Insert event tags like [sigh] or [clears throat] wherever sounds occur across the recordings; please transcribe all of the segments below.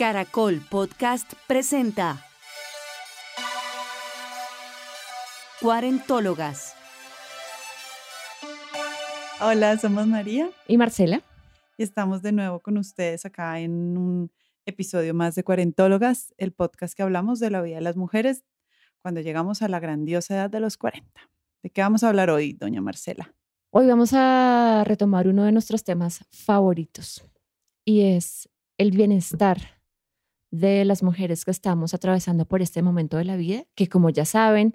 Caracol Podcast presenta Cuarentólogas. Hola, somos María y Marcela. Y estamos de nuevo con ustedes acá en un episodio más de Cuarentólogas, el podcast que hablamos de la vida de las mujeres cuando llegamos a la grandiosa edad de los 40. ¿De qué vamos a hablar hoy, doña Marcela? Hoy vamos a retomar uno de nuestros temas favoritos y es el bienestar de las mujeres que estamos atravesando por este momento de la vida, que como ya saben,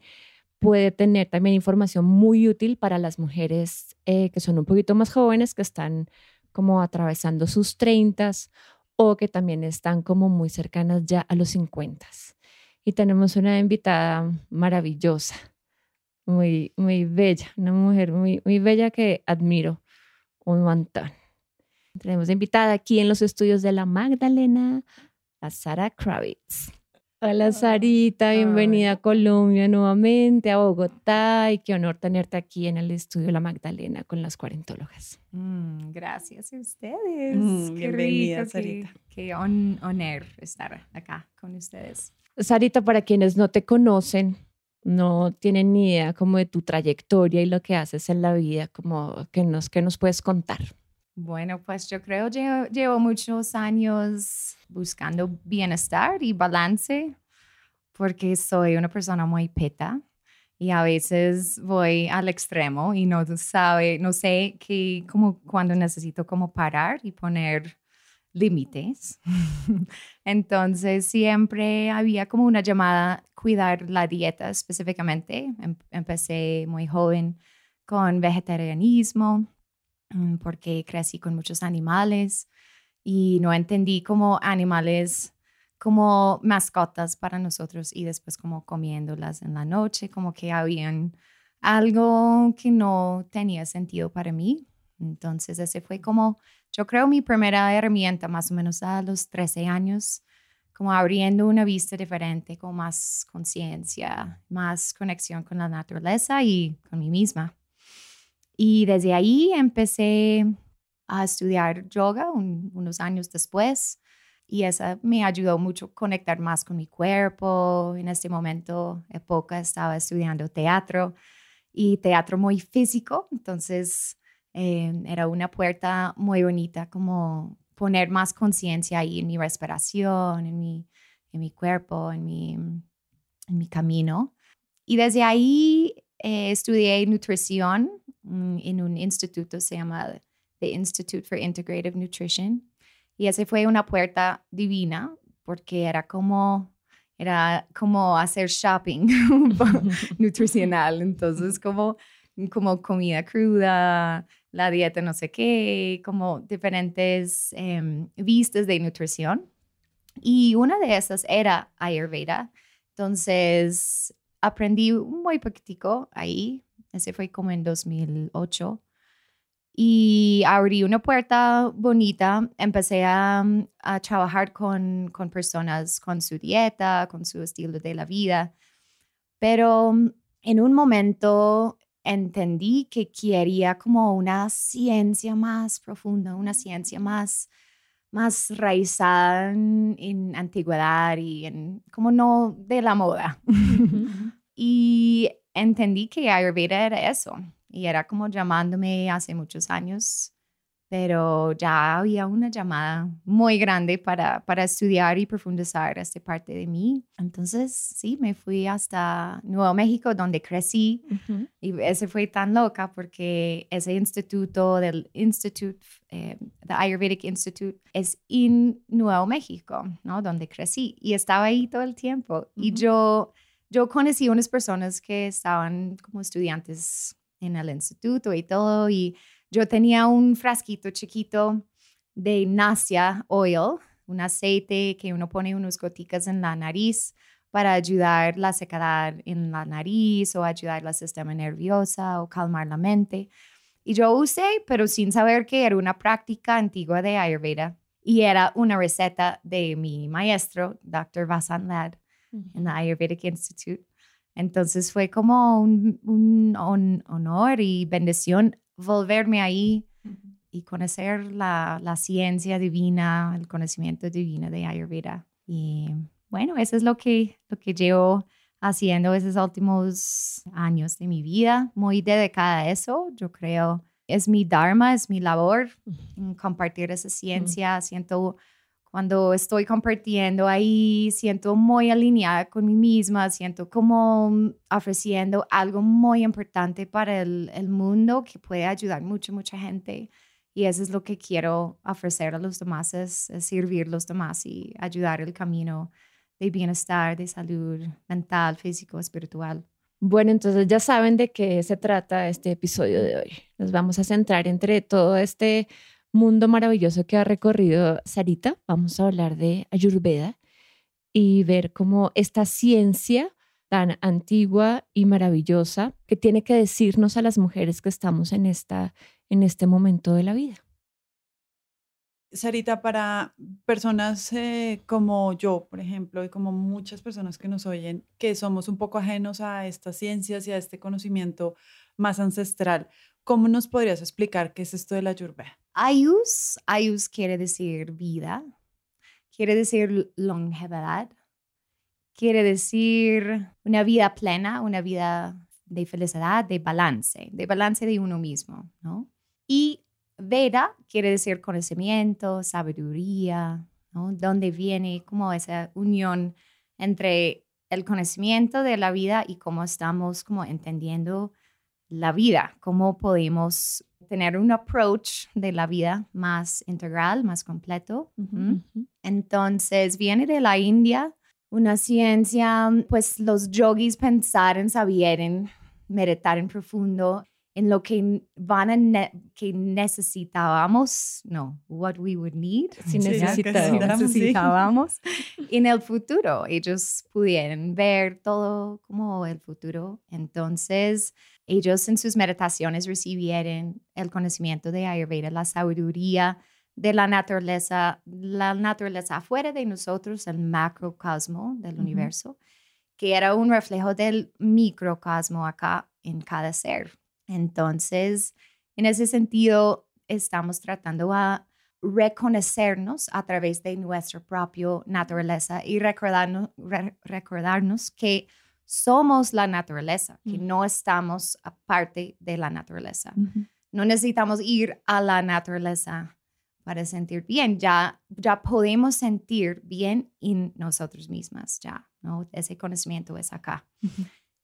puede tener también información muy útil para las mujeres eh, que son un poquito más jóvenes, que están como atravesando sus treintas o que también están como muy cercanas ya a los 50. Y tenemos una invitada maravillosa, muy, muy bella, una mujer muy, muy bella que admiro un montón. Tenemos invitada aquí en los estudios de la Magdalena a Sara Kravitz. Hola Sarita, bienvenida a Colombia nuevamente, a Bogotá y qué honor tenerte aquí en el estudio La Magdalena con las cuarentólogas. Mm, gracias a ustedes. Mm, bienvenida Sarita. Qué, honor estar acá con ustedes. Sarita, para quienes no te conocen, no tienen ni idea como de tu trayectoria y lo que haces en la vida, como que nos, que nos puedes contar. Bueno, pues yo creo que llevo, muchos años buscando bienestar y balance porque soy una persona muy peta y a veces voy al extremo y no sabe, no sé qué, como cuando necesito como parar y poner límites. [laughs] Entonces siempre había como una llamada cuidar la dieta específicamente. Em, empecé muy joven con vegetarianismo porque crecí con muchos animales y no entendí como animales como mascotas para nosotros y después como comiéndolas en la noche, como que habían algo que no tenía sentido para mí. Entonces ese fue como, yo creo, mi primera herramienta más o menos a los 13 años, como abriendo una vista diferente, con más conciencia, más conexión con la naturaleza y con mí misma. Y desde ahí empecé a estudiar yoga unos años después y eso me ayudó mucho a conectar más con mi cuerpo. En este momento, época, estaba estudiando teatro y teatro muy físico, entonces eh, era una puerta muy bonita como poner más conciencia ahí en mi respiración, en mi, en mi cuerpo, en mi, en mi camino. Y desde ahí eh, estudié nutrición en un instituto, se llama The Institute for Integrative Nutrition. Y esa fue una puerta divina porque era como, era como hacer shopping [laughs] nutricional. Entonces, como, como comida cruda, la dieta no sé qué, como diferentes em, vistas de nutrición. Y una de esas era Ayurveda. Entonces, aprendí muy poquitico ahí, ese fue como en 2008. Y abrí una puerta bonita. Empecé a, mm, a trabajar con, con personas con su dieta, con su estilo de la vida. Pero mm, en un momento entendí que quería como una ciencia más profunda, una ciencia más, más raizada en, en antigüedad y en, como no de la moda. [laughs] y entendí que Ayurveda era eso y era como llamándome hace muchos años, pero ya había una llamada muy grande para, para estudiar y profundizar esta parte de mí. Entonces, sí, me fui hasta Nuevo México, donde crecí, y ese fue tan loca porque ese instituto del Institute, eh, the Ayurvedic Institute, es en Nuevo México, ¿no? Donde crecí, y estaba ahí todo el tiempo. Y yo yo conocí unas personas que estaban como estudiantes en el instituto y todo, y yo tenía un frasquito chiquito de Nasia Oil, un aceite que uno pone unas goticas en la nariz para ayudar la secedad en la nariz o ayudar la sistema nerviosa o calmar la mente. Y yo usé, pero sin saber que era una práctica antigua de Ayurveda y era una receta de mi maestro, Dr. Vasant Lad en la Ayurvedic Institute. Entonces fue como un, honor y bendición volverme ahí y conocer la, la, ciencia divina, el conocimiento divino de Ayurveda. Y bueno, eso es lo que, lo que llevo haciendo esos últimos años de mi vida, muy dedicada a eso. Yo creo es mi dharma, es mi labor compartir esa ciencia. Siento cuando estoy compartiendo ahí, siento muy alineada con mí misma, siento como ofreciendo algo muy importante para el, el mundo que puede ayudar mucho, mucha gente. Y eso es lo que quiero ofrecer a los demás, es, es servir a los demás y ayudar el camino de bienestar, de salud mental, físico, espiritual. Bueno, entonces ya saben de qué se trata este episodio de hoy. Nos vamos a centrar entre todo este mundo maravilloso que ha recorrido Sarita. Vamos a hablar de Ayurveda y ver cómo esta ciencia tan antigua y maravillosa que tiene que decirnos a las mujeres que estamos en, esta, en este momento de la vida. Sarita, para personas eh, como yo, por ejemplo, y como muchas personas que nos oyen, que somos un poco ajenos a estas ciencias y a este conocimiento más ancestral, ¿cómo nos podrías explicar qué es esto de la Ayurveda? Ayus, Ayus quiere decir vida, quiere decir longevidad, quiere decir una vida plena, una vida de felicidad, de balance, de balance de uno mismo, ¿no? Y Veda quiere decir conocimiento, sabiduría, ¿no? Donde viene como esa unión entre el conocimiento de la vida y cómo estamos como entendiendo la vida, cómo podemos tener un approach de la vida más integral, más completo. Entonces, viene de la India, una ciencia, pues los yogis pensaron, sabieron, meditar en profundo en lo que van a que necesitábamos, no, what we would need, si necesitábamos, [laughs] en el futuro. Ellos pudieran ver todo como el futuro. Entonces, ellos en sus meditaciones recibieron el conocimiento de Ayurveda, la sabiduría de la naturaleza, la naturaleza afuera de nosotros, el macrocosmo del universo, que era un reflejo del microcosmo acá en cada ser. Entonces, en ese sentido, estamos tratando a reconocernos a través de nuestra propia naturaleza y recordarnos, recordarnos que somos la naturaleza, que no estamos aparte de la naturaleza. No necesitamos ir a la naturaleza para sentir bien, ya, ya podemos sentir bien en nosotros mismas, ya, ¿no? Ese conocimiento es acá.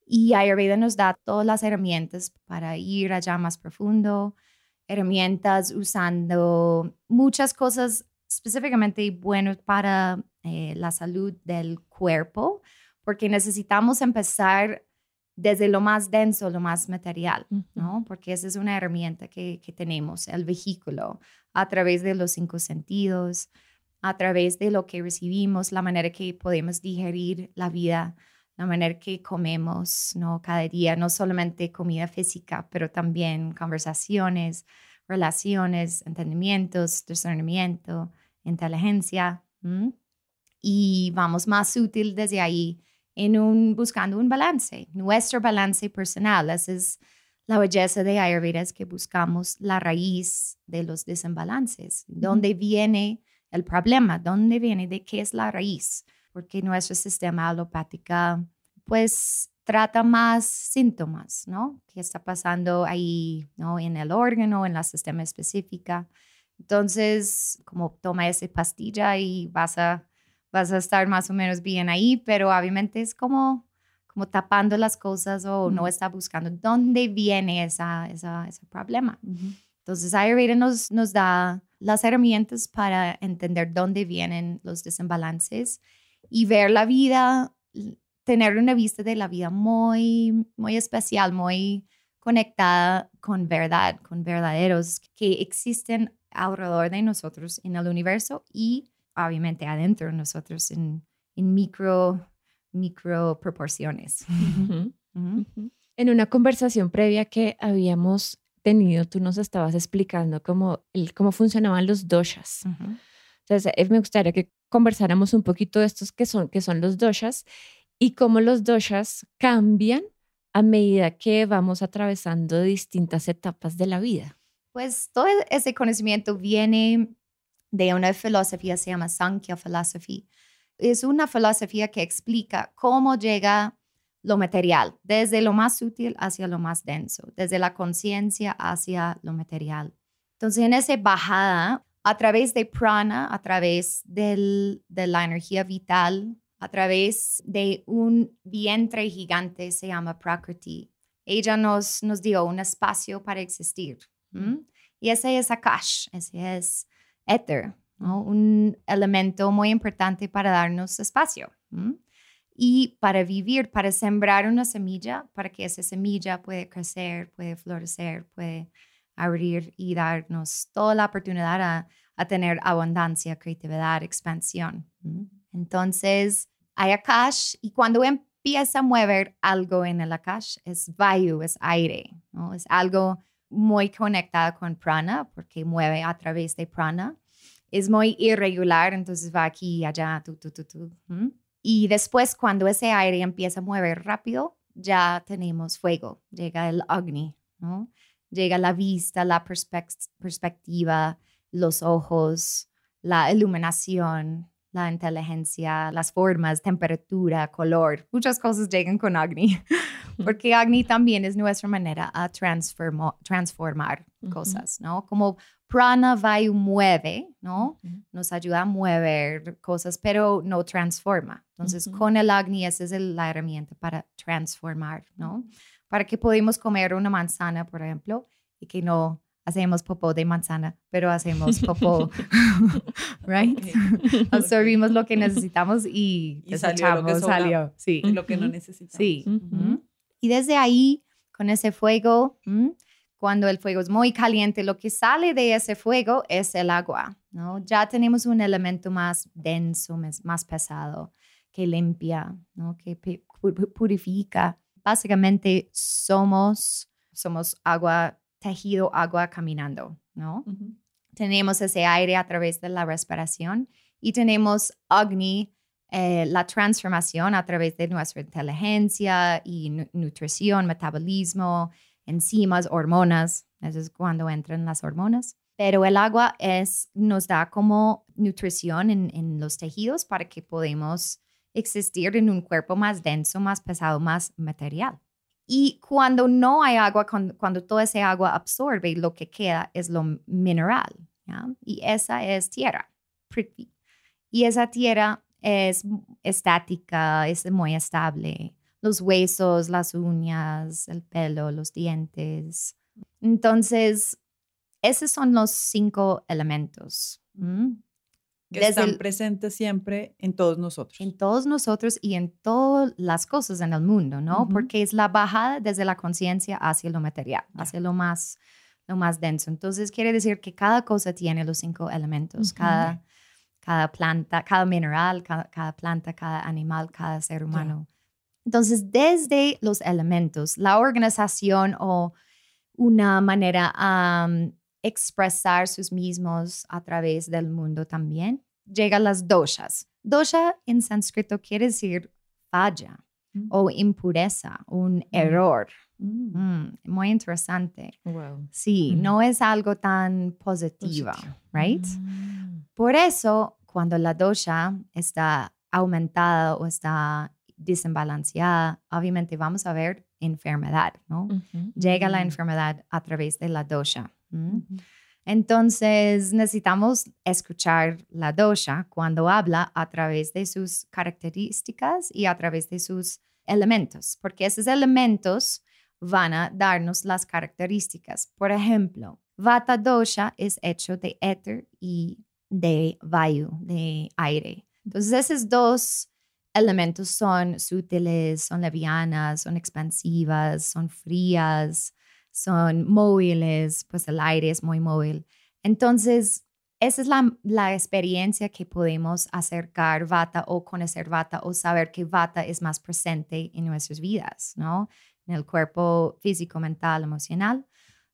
Y Ayurveda nos da todas las herramientas para ir allá más profundo, herramientas usando muchas cosas específicamente buenas para eh, la salud del cuerpo, porque necesitamos empezar desde lo más denso, lo más material, ¿no? Porque esa es una herramienta que, que tenemos, el vehículo, a través de los cinco sentidos, a través de lo que recibimos, la manera que podemos digerir la vida la manera que comemos, ¿no? Cada día, no solamente comida física, pero también conversaciones, relaciones, entendimientos, discernimiento, inteligencia. Y vamos más útil desde ahí en un, buscando un balance, nuestro balance personal. Esa es la belleza de Ayurveda, es que buscamos la raíz de los desembalances. ¿Dónde viene el problema? ¿Dónde viene? ¿De qué es la raíz? Porque nuestro sistema alopática pues trata más síntomas, ¿no? ¿Qué está pasando ahí, ¿no? En el órgano, en la sistema específica. Entonces, como toma esa pastilla y vas a, vas a estar más o menos bien ahí, pero obviamente es como, como tapando las cosas o no está buscando dónde viene esa, esa, ese problema. Entonces, Ayurveda nos, nos da las herramientas para entender dónde vienen los desembalances y ver la vida, tener una vista de la vida muy, muy especial, muy conectada con verdad, con verdaderos que existen alrededor de nosotros en el universo y obviamente adentro de nosotros en, en micro, micro proporciones. [laughs] En una conversación previa que habíamos tenido, tú nos estabas explicando cómo, el, cómo funcionaban los doshas. Entonces, eh, me gustaría que conversáramos un poquito de estos que son, que son los doshas y cómo los doshas cambian a medida que vamos atravesando distintas etapas de la vida. Pues todo ese conocimiento viene de una filosofía, se llama Sankhya Philosophy. Es una filosofía que explica cómo llega lo material, desde lo más sutil hacia lo más denso, desde la conciencia hacia lo material. Entonces, en esa bajada, a través de prana, a través de la energía vital, a través de un vientre gigante, se llama Prakriti. Ella nos, dio un espacio para existir. Y ese es Akash, ese es éter, un elemento muy importante para darnos espacio. Y para vivir, para sembrar una semilla, para que esa semilla pueda crecer, puede florecer, puede abrir y darnos toda la oportunidad a, a tener abundancia, creatividad, expansión. Entonces, hay Akash y cuando empieza a mover algo en el Akash, es Vayu, es aire, ¿no? es algo muy conectado con prana porque mueve a través de prana. Es muy irregular, entonces va aquí y allá, tú, tú, tú, tú. Y después, cuando ese aire empieza a mover rápido, ya tenemos fuego, llega el Agni, ¿no? Llega la vista, la perspectiva, los ojos, la iluminación, la inteligencia, las formas, temperatura, color, muchas cosas llegan con Agni, [laughs] porque Agni también es nuestra manera a transformar cosas, ¿no? Como Prana Vayu mueve, ¿no? Nos ayuda a mover cosas, pero no transforma. Entonces, con el Agni, esa es la herramienta para transformar, ¿no? Para que podamos comer una manzana, por ejemplo, y que no hacemos popó de manzana, pero hacemos popó, [laughs] [laughs] right? [laughs] Absorbimos lo que necesitamos y, y salió, lo que salió, sí. Lo que no necesitamos. Sí. Y desde ahí, con ese fuego, cuando el fuego es muy caliente, lo que sale de ese fuego es el agua, ¿no? Ya tenemos un elemento más denso, más pesado, que limpia, ¿no? Que purifica. Básicamente somos, somos agua tejido agua caminando, ¿no? Tenemos ese aire a través de la respiración y tenemos Agni, eh, la transformación a través de nuestra inteligencia y nutrición, metabolismo, enzimas, hormonas. Eso es cuando entran las hormonas. Pero el agua es, nos da como nutrición en, en los tejidos para que podamos existir en un cuerpo más denso, más pesado, más material. Y cuando no hay agua, cuando, cuando toda esa agua absorbe, lo que queda es lo mineral. Y esa es tierra, Y esa tierra es estática, es muy estable. Los huesos, las uñas, el pelo, los dientes. Entonces, esos son los cinco elementos que están presentes siempre en todos nosotros. En todos nosotros y en todas las cosas en el mundo, ¿no? Porque es la bajada desde la conciencia hacia lo material, hacia lo más, lo más denso. Entonces, quiere decir que cada cosa tiene los cinco elementos, cada, cada planta, cada mineral, cada, planta, cada animal, cada ser humano. Entonces, desde los elementos, la organización o una manera um, expresar sus mismos a través del mundo también. Llegan las doshas. Dosha en sánscrito quiere decir falla mm. o impureza, un mm. error. Mm. muy interesante. Sí, no es algo tan positivo, right? Por eso, cuando la dosha está aumentada o está desbalanceada, obviamente vamos a ver enfermedad, ¿no? Llega la enfermedad a través de la dosha. Entonces necesitamos escuchar la dosha cuando habla a través de sus características y a través de sus elementos, porque esos elementos van a darnos las características. Por ejemplo, Vata dosha es hecho de éter y de vayu, de aire. Entonces esos dos elementos son sutiles, son levianas, son expansivas, son frías, son móviles, pues el aire es muy móvil. Entonces, esa es la, la, experiencia que podemos acercar Vata o conocer Vata o saber que Vata es más presente en nuestras vidas, ¿no? En el cuerpo físico, mental, emocional.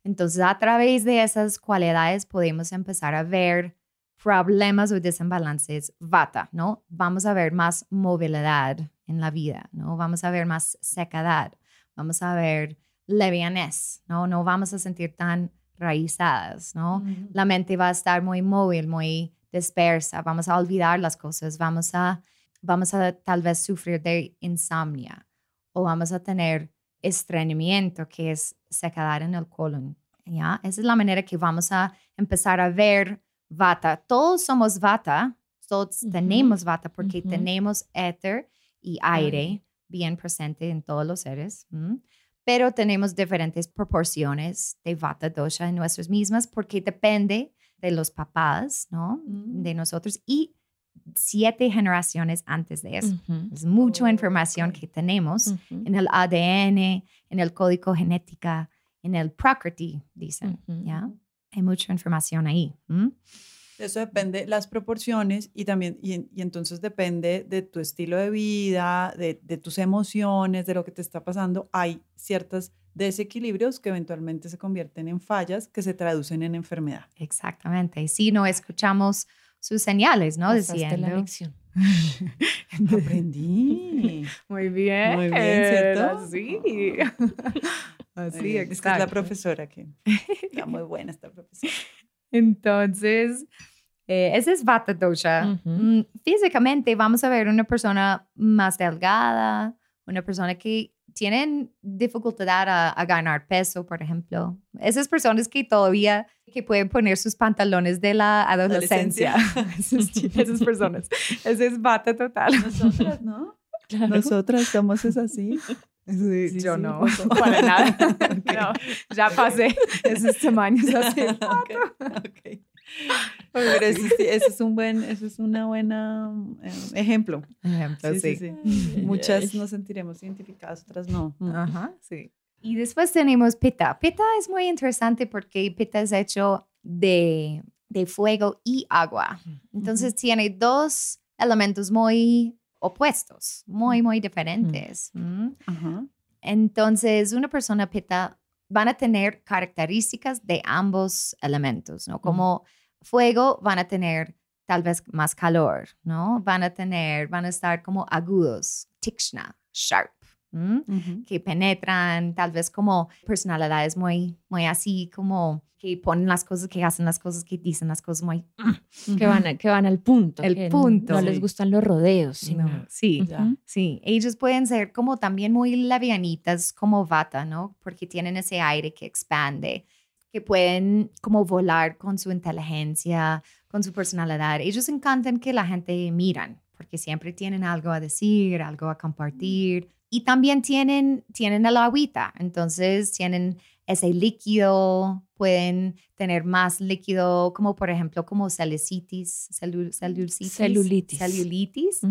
Entonces, a través de esas cualidades podemos empezar a ver problemas o desembalances Vata, ¿no? Vamos a ver más movilidad en la vida, ¿no? Vamos a ver más secadad, vamos a ver levianez, ¿no? No vamos a sentir tan raízadas, ¿no? La mente va a estar muy móvil, muy dispersa, vamos a olvidar las cosas, vamos a, vamos a tal vez sufrir de insomnia o vamos a tener estreñimiento, que es sequedad en el colon, ¿ya? Esa es la manera que vamos a empezar a ver vata. Todos somos vata, todos Ujú. tenemos vata porque tenemos éter y aire bien presente en todos los seres. Pero tenemos diferentes proporciones de vata dosha en nuestras mismas porque depende de los papás, ¿no? Mm. De nosotros y siete generaciones antes de eso. Ujú. Es mucha Oh, información ok. que tenemos Ujú. en el ADN, en el código genética, en el prakriti, dicen, Ujú. ¿ya? Hay mucha información ahí. ¿m? Eso depende las proporciones y también, y, en- y entonces depende de tu estilo de vida, de, de tus emociones, de lo que te está pasando. Hay ciertos desequilibrios que eventualmente se convierten en fallas que se traducen en enfermedad. Exactamente. Y si no escuchamos sus señales, ¿no? Pasaste la Diciendo. lección. [laughs] Aprendí. [laughs] Muy bien. Muy bien, ¿cierto? Así. [laughs] Así. Es que es la profesora que está muy buena esta profesora. Entonces, eh, ese es Vata Dosha. Mm, Físicamente vamos a ver una persona más delgada, una persona que tienen dificultad a, a ganar peso, por ejemplo. Esas personas que todavía que pueden poner sus pantalones de la adolescencia. esas, [laughs] esas personas. Ese es Vata total. Nosotras, ¿no? Claro. Nosotras somos es así. Sí, Sí, yo sí, no, para nada. [laughs] No, ya pasé esos tamaños así. Ok, ok. Pero ese, sí- ese es un buen, ese es una buena eh, ejemplo. Ejemplo, Sí, sí, sí. sí. Muchas nos sentiremos identificadas, otras no. Mm. Ajá, sí. Y después tenemos Pitta. Pitta es muy interesante porque Pitta es hecho de, de fuego y agua. Entonces tiene dos elementos muy opuestos, muy, muy diferentes. ¿m? Ajá. Entonces, una persona Pitta van a tener características de ambos elementos, ¿no? Como fuego van a tener tal vez más calor, ¿no? Van a tener, van a estar como agudos, tikshna, sharp. ¿M? Ujú. que penetran, tal vez como personalidades muy, muy así, como que ponen las cosas, que hacen las cosas, que dicen las cosas muy... [clears throat] Que van, a- que van al punto. El que punto. No les Sí. gustan los rodeos. sino- No, sí, Ya. Ujú. sí. Ellos pueden ser como también muy levianitas, como vata, ¿no? Porque tienen ese aire que expande, que pueden como volar con su inteligencia, con su personalidad. Ellos encantan que la gente miran, porque siempre tienen algo a decir, algo a compartir. Y también tienen, tienen el agüita, entonces tienen ese líquido, pueden tener más líquido, como por ejemplo, como celulitis, celu- celulitis, Celulitis. celulitis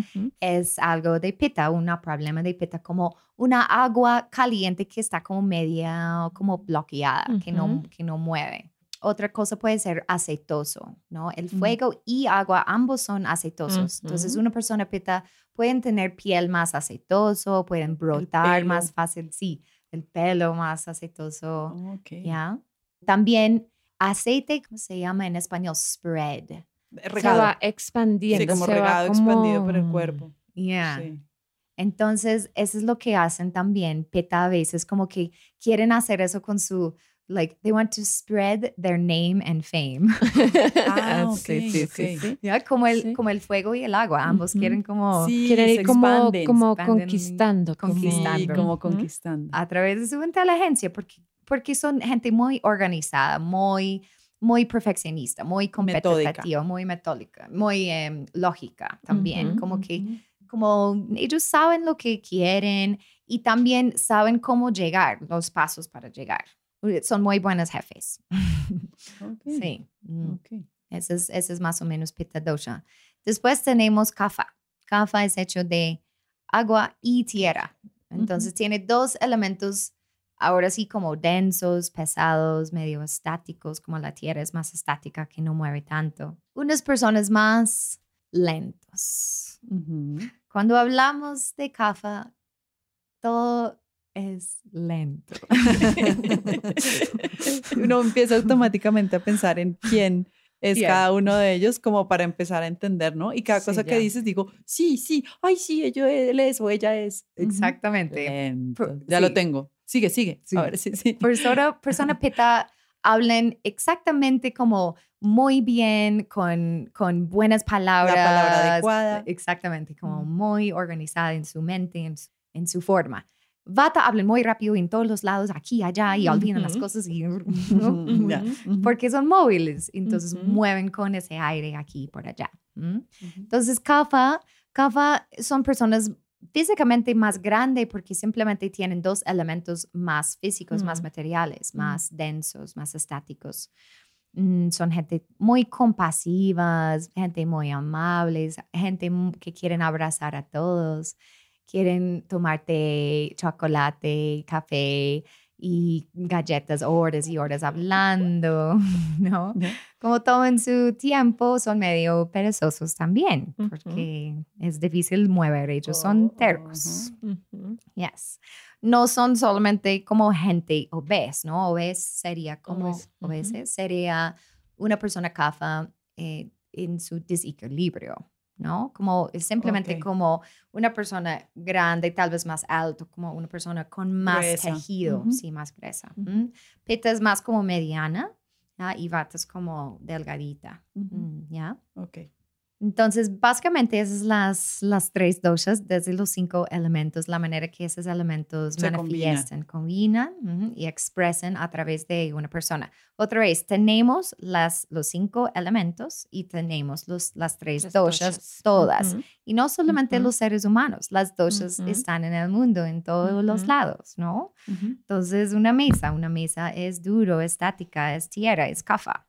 es algo de pita, un problema de pita, como una agua caliente que está como media, como bloqueada, que, no, que no mueve. Otra cosa puede ser aceitoso, ¿no? El Ujú. fuego y agua, ambos son aceitosos. Entonces, una persona pita pueden tener piel más aceitoso, pueden brotar más fácil, sí, el pelo más aceitoso, Ok. ¿ya? También aceite, ¿cómo se llama en español? Spread. Se Regado. va expandiendo. Sí, como se va regado expandido por el cuerpo. Yeah. Sí. Entonces, eso es lo que hacen también PETA a veces, como que quieren hacer eso con su, like, they want to spread their name and fame. [laughs] Ah, ok, sí, sí, sí, sí. ¿Ya? Como, el, Sí. como el fuego y el agua, ambos quieren como Sí, Quieren ir como, expanden, como expanden, conquistando. conquistando. Sí, como conquistando. a través de su inteligencia, porque, porque son gente muy organizada, muy, muy perfeccionista, muy Metódica. competitiva, muy metódica, muy em, lógica también, Ujú, como que ujú. como ellos saben lo que quieren y también saben cómo llegar, los pasos para llegar. Son muy buenos jefes. Ok, [laughs] Sí, mm, ok. ese es, ese es más o menos Pitta Dosha. Después tenemos Kapha. Kapha es hecho de agua y tierra. Entonces tiene dos elementos, ahora sí como densos, pesados, medio estáticos, como la tierra es más estática que no mueve tanto. Unas personas más lentos. Ujú. Cuando hablamos de CAFA, todo es lento. [laughs] Uno empieza automáticamente a pensar en quién es cada uno de ellos como para empezar a entender, ¿no? Y cada Sí, cosa que dices digo, sí, sí, ay, sí, ello- él es o ella es. Exactamente. Lento. Ya lo sí. tengo. Sigue, sigue. A ver, sí, [laughs] sí. Persona, persona pita hablen exactamente como muy bien, con, con buenas palabras. La palabra adecuada. Exactamente, como muy organizada en su mente, en su, en su forma. Vata hablan muy rápido en todos los lados, aquí, allá, y olvidan las Ujú. cosas, y, [laughs] ¿no? Ya, ujú. porque son móviles, entonces Ujú. mueven con ese aire aquí y por allá. ¿m? Ujú. Entonces, Kapha, Kapha son personas físicamente más grandes porque simplemente tienen dos elementos más físicos, más Mm. materiales, Mm. más densos, más estáticos. Mm, Son gente muy compasivas, gente muy amables, gente que quieren abrazar a todos, quieren tomarte chocolate, café y galletas horas y horas hablando, [laughs] ¿no? Como toman su tiempo, son medio perezosos también, porque es difícil mover, ellos son Oh, tercos. Ujú. Yes. No son solamente como gente obesa, ¿no? Obes sería como, Obes, obese sería una persona kafa eh, en su desequilibrio, ¿no? Como es simplemente como una persona grande, tal vez más alto, como una persona con más tejido, sí, más gruesa. Ujú. ¿m? Pitta es más como mediana, ¿ya? y Vata es como delgadita, ¿ya? Ok. Entonces, básicamente esas son las, las tres doshas desde los cinco elementos, la manera que esos elementos Se combinan. manifiestan, combinan y expresan a través de una persona. Otra vez, tenemos las, los cinco elementos y tenemos los, las tres Las doshas, doshas. todas. Ujú. Y no solamente Ujú. los seres humanos, las doshas están en el mundo, en todos los lados, ¿no? Entonces, una mesa, una mesa es duro, estática, es tierra, es kafa.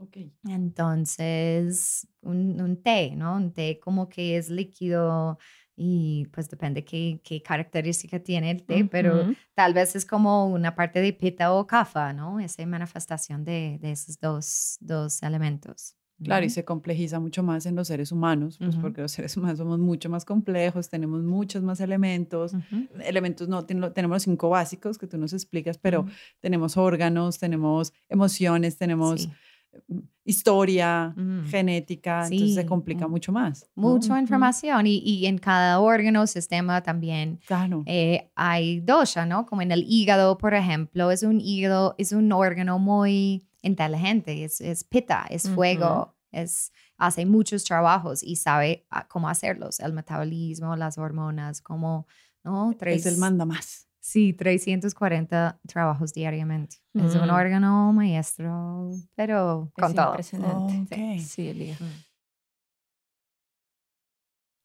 ¿M? Ujú. Ok. Entonces, un, un té, ¿no? Un té como que es líquido y pues depende qué, qué característica tiene el té, pero Ujú. tal vez es como una parte de pita o kafa, ¿no? Esa manifestación de, de esos dos, dos elementos. Claro, y se complejiza mucho más en los seres humanos, pues Ujú. porque los seres humanos somos mucho más complejos, tenemos muchos más elementos. Ujú. Elementos no, ten- tenemos los cinco básicos que tú nos explicas, pero tenemos órganos, tenemos emociones, tenemos Sí. Mm, historia, Ujú. genética, entonces se complica mm. mucho más. ¿no? Mucha información y, y en cada órgano, sistema también Claro. eh, hay dosha, ¿no? Como en el hígado, por ejemplo, es un hígado, es un órgano muy inteligente, es, es pitta, es fuego, es, hace muchos trabajos y sabe ah, cómo hacerlos, el metabolismo, las hormonas, como, ¿no? es el manda más. Sí, 340 trabajos diariamente. Es un Mm. órgano maestro, pero con Es todo. impresionante. Ok. Sí, el hígado.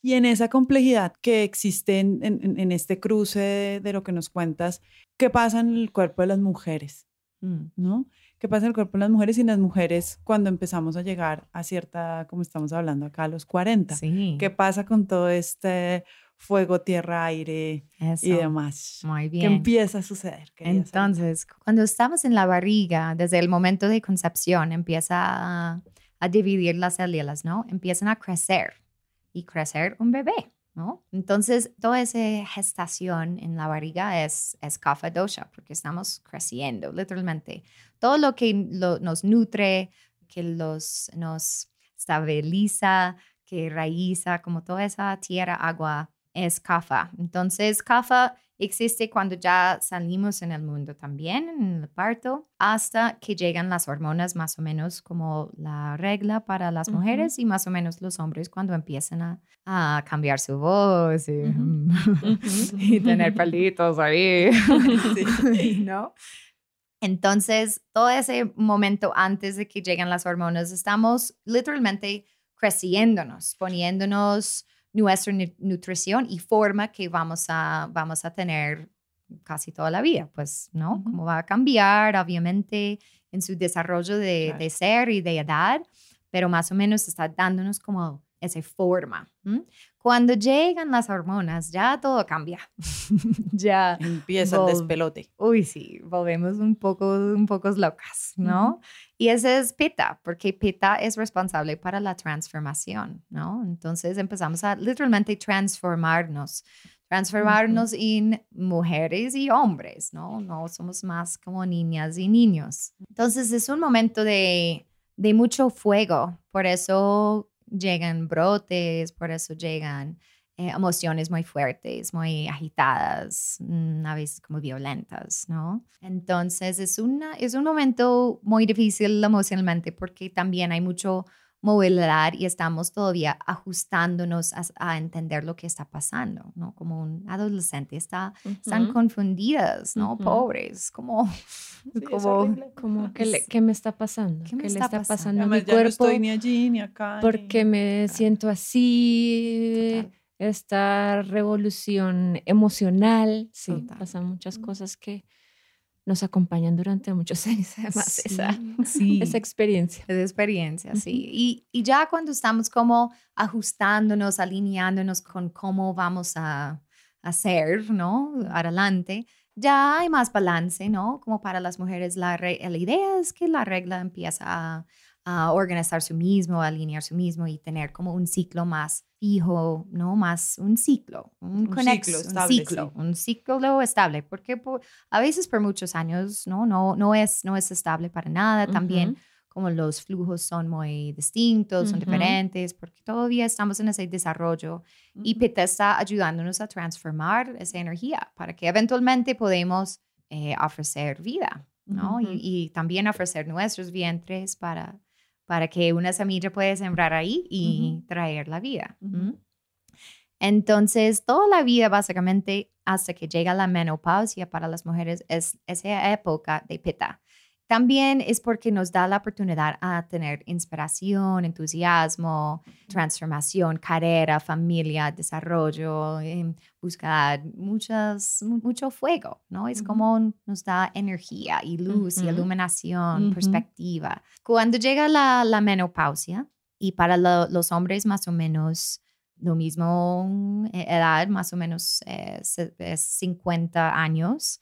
Y en esa complejidad que existe en, en- en este cruce de, de lo que nos cuentas, ¿qué pasa en el cuerpo de las mujeres? Mm. ¿No? ¿Qué pasa en el cuerpo de las mujeres y en las mujeres cuando empezamos a llegar a cierta, como estamos hablando acá, a los 40? Sí, ¿Qué pasa con todo este fuego, tierra, aire y demás? Muy ¿Qué bien. empieza a suceder? Saber. Entonces, cuando estamos en la barriga, desde el momento de concepción, empieza a, a dividir las células, ¿no? Empiezan a crecer y crecer un bebé, ¿no? Entonces, toda esa gestación en la barriga es, es kapha dosha, porque estamos creciendo, literalmente. Todo lo que lo- nos nutre, que los, nos estabiliza, que raíza, como toda esa tierra, agua, es kapha. Entonces, kapha existe cuando ya salimos en el mundo también, en el parto, hasta que llegan las hormonas, más o menos como la regla para las mujeres y más o menos los hombres cuando empiezan a, a cambiar su voz y, [laughs] y tener pelitos ahí, [laughs] Sí. [laughs] ¿no? Entonces, todo ese momento antes de que lleguen las hormonas, estamos literalmente creciéndonos, poniéndonos nuestra nu- nutrición y forma que vamos a, vamos a tener casi toda la vida, pues, ¿no? Cómo va a cambiar, obviamente, en su desarrollo de, Claro. de ser y de edad, pero más o menos está dándonos como esa forma. ¿m? Cuando llegan las hormonas, ya todo cambia. [laughs] ya Empieza el despelote. uy, sí, volvemos un poco, un poco locas, ¿no? Y ese es Pitta, porque Pitta es responsable para la transformación, ¿no? Entonces empezamos a literalmente transformarnos, transformarnos en mujeres y hombres, ¿no? No somos más como niñas y niños. Entonces es un momento de, de mucho fuego, por eso llegan brotes, por eso llegan eh, emociones muy fuertes, muy agitadas, mm, a veces como violentas, ¿no? Entonces es, una, es un momento muy difícil emocionalmente porque también hay mucho movilidad y estamos todavía ajustándonos a, entender lo que está pasando, ¿no? Como un adolescente está, están confundidas, ¿no? Pobres, como, como, como ¿qué, me está pasando? ¿Qué, me está, pasando, a mi cuerpo? No estoy ni allí ni acá. Porque me siento así. Esta revolución emocional, sí, pasan muchas cosas que nos acompañan durante muchos [laughs] años, además, esa, esa experiencia. Esa experiencia, sí. Y, y, ya cuando estamos como ajustándonos, alineándonos con cómo vamos a hacer, ¿no? Adelante, ya hay más balance, ¿no? Como para las mujeres, la, la idea es que la regla empieza a, a organizar su mismo, a alinear su mismo y tener como un ciclo más fijo, ¿no? Más un ciclo, un, ciclo estable, un ciclo, un ciclo estable, porque a veces por muchos años, ¿no? No, no, es, no es estable para nada. También como los flujos son muy distintos, son diferentes, porque todavía estamos en ese desarrollo y PITA está ayudándonos a transformar esa energía para que eventualmente podamos eh, ofrecer vida, ¿no? y, y, también ofrecer nuestros vientres para para que una semilla pueda sembrar ahí y traer la vida. Entonces, toda la vida básicamente hasta que llega la menopausia para las mujeres es esa época de pita. También es porque nos da la oportunidad a tener inspiración, entusiasmo, transformación, carrera, familia, desarrollo, em, buscar muchas, mucho fuego, ¿no? Es como nos da energía y luz y iluminación, perspectiva. Cuando llega la, la menopausia, y para los hombres más o menos lo mismo eh, edad, más o menos eh, 50 años,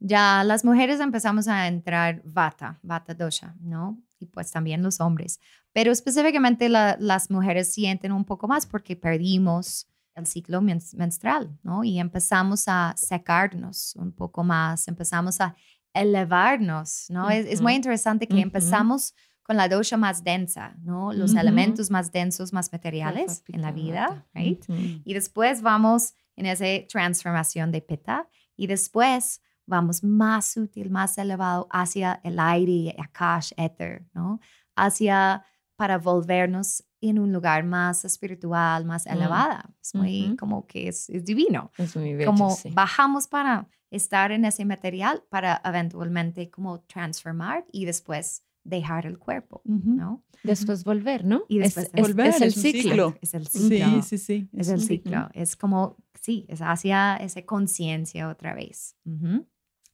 ya las mujeres empezamos a entrar vata, vata dosha, ¿no? Y pues también los hombres. Pero específicamente las mujeres sienten un poco más porque perdimos el ciclo menstrual, ¿no? Y empezamos a secarnos un poco más, empezamos a elevarnos, ¿no? es, muy interesante que empezamos con la dosha más densa, ¿no? Los elementos más densos, más materiales en la vida, right? Y después vamos en esa transformación de peta y después vamos más sutil, más elevado hacia el aire, akash, éter, ¿no? Hacia para volvernos en un lugar más espiritual, más mm. elevada. Es muy como que es, divino. Es muy como bajamos para estar en ese material para eventualmente como transformar y después dejar el cuerpo, ¿no? Después volver, ¿no? Y después es, volver, es el ciclo. Es el ciclo. Sí, sí, sí. Es, el ciclo. Es como, sí, es hacia esa conciencia otra vez.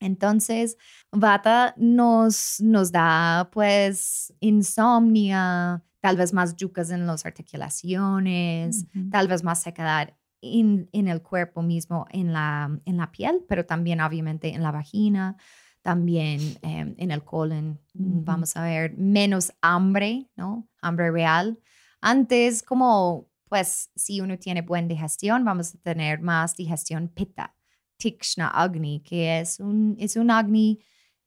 Entonces, Vata nos, nos da pues insomnia, tal vez más yucas en las articulaciones, tal vez más sequedad en, en, el cuerpo mismo, en la, en la piel, pero también obviamente en la vagina, también em, en el colon. Vamos a ver menos hambre, ¿no? Hambre real. Antes, como pues si uno tiene buena digestión, vamos a tener más digestión pita Tikshna Agni, que es un, es un Agni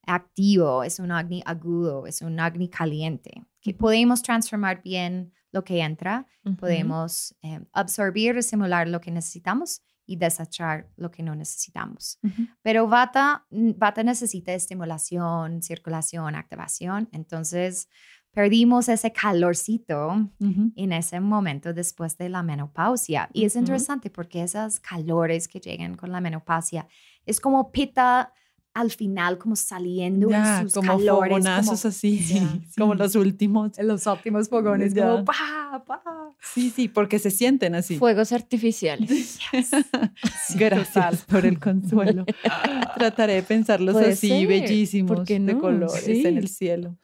activo, es un Agni agudo, es un Agni caliente, que podemos transformar bien lo que entra, podemos eh, absorber y simular lo que necesitamos y desechar lo que no necesitamos. Pero Vata, Vata necesita estimulación, circulación, activación, entonces perdimos ese calorcito en ese momento después de la menopausia. Y es interesante porque esos calores que llegan con la menopausia es como pita al final como saliendo en sus como calores. Fogonazos así, [laughs] [laughs] como los últimos. Los óptimos fogones, como pa, pa. Sí, sí, porque se sienten así. Fuegos artificiales. [laughs] Gracias por el consuelo. Trataré de pensarlos así, bellísimos, de colores en el cielo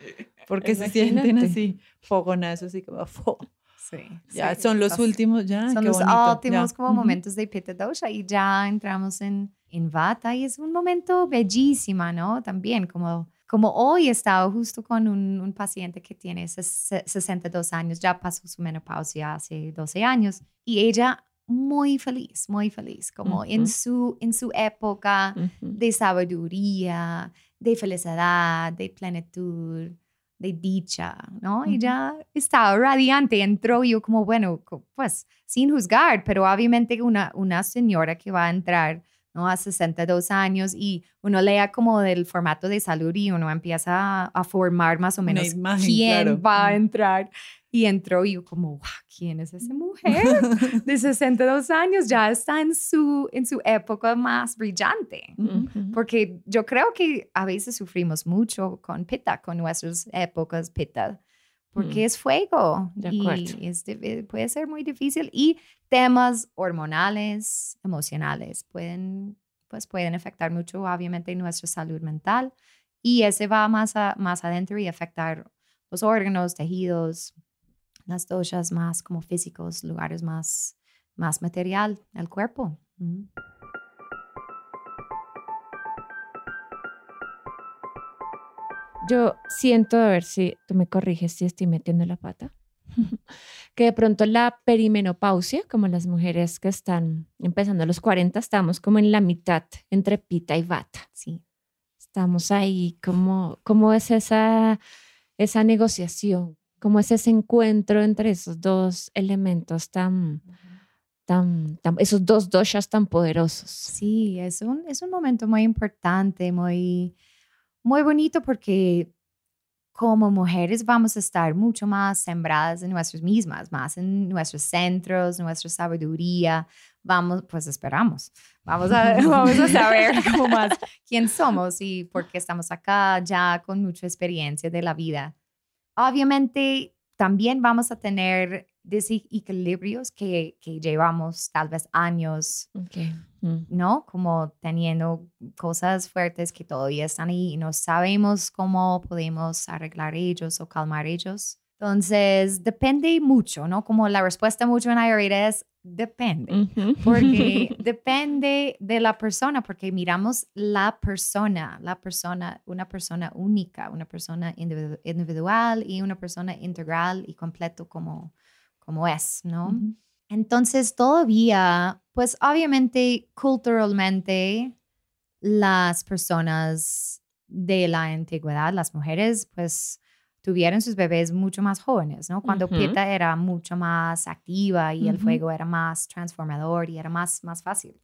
porque se sienten así, fogonazos y como [laughs] Sí, ya son los últimos, ya. Son los últimos como momentos de Pitta Dosha y ya entramos en, en Vata y es un momento bellísimo, ¿no? También como, como hoy he estado justo con un, un paciente que tiene 62 años, ya pasó su menopausia hace 12 años y ella muy feliz, muy feliz, como en, su, en su época de sabiduría, de felicidad, de plenitud, de dicha, ¿no? Ella estaba radiante, entró y yo como, bueno, pues sin juzgar, pero obviamente una, una señora que va a entrar ¿no? a 62 años y uno lea como del formato de salud y uno empieza a, formar más o menos quién va a entrar. Y entró y yo como, ¿quién es esa mujer [laughs] de 62 años? Ya está en su, en su época más brillante. Porque yo creo que a veces sufrimos mucho con pita, con nuestras épocas pita porque mm. es fuego y es, puede ser muy difícil y temas hormonales, emocionales pueden, pues pueden afectar mucho obviamente nuestra salud mental y ese va más, más adentro y afectar los órganos, tejidos, las doshas más como físicos, lugares más, más material del cuerpo. Yo siento, a ver si tú me corriges si estoy metiendo la pata, [laughs] que de pronto la perimenopausia, como las mujeres que están empezando a los 40, estamos como en la mitad entre pita y bata. Sí. Estamos ahí, como, ¿cómo es esa, esa negociación? ¿Cómo es ese encuentro entre esos dos elementos tan, tan, tan esos dos doshas tan poderosos? Sí, es un, es un momento muy importante, muy muy bonito porque como mujeres vamos a estar mucho más sembradas en nuestras mismas, más en nuestros centros, nuestra sabiduría. Vamos, pues esperamos, vamos a, [laughs] vamos a saber [laughs] cómo más quién somos y por qué estamos acá ya con mucha experiencia de la vida. Obviamente también vamos a tener desequilibrios que, que llevamos tal vez años, mm. ¿no? Como teniendo cosas fuertes que todavía están ahí y no sabemos cómo podemos arreglar ellos o calmar ellos. Entonces, depende mucho, ¿no? Como la respuesta mucho en Ayurveda es depende, porque [laughs] depende de la persona, porque miramos la persona, la persona, una persona única, una persona individual y una persona integral y completo como, como es, ¿no? Entonces, todavía, pues obviamente, culturalmente, las personas de la antigüedad, las mujeres, pues tuvieron sus bebés mucho más jóvenes, ¿no? Cuando Pieta era mucho más activa y el fuego era más transformador y era más, más fácil.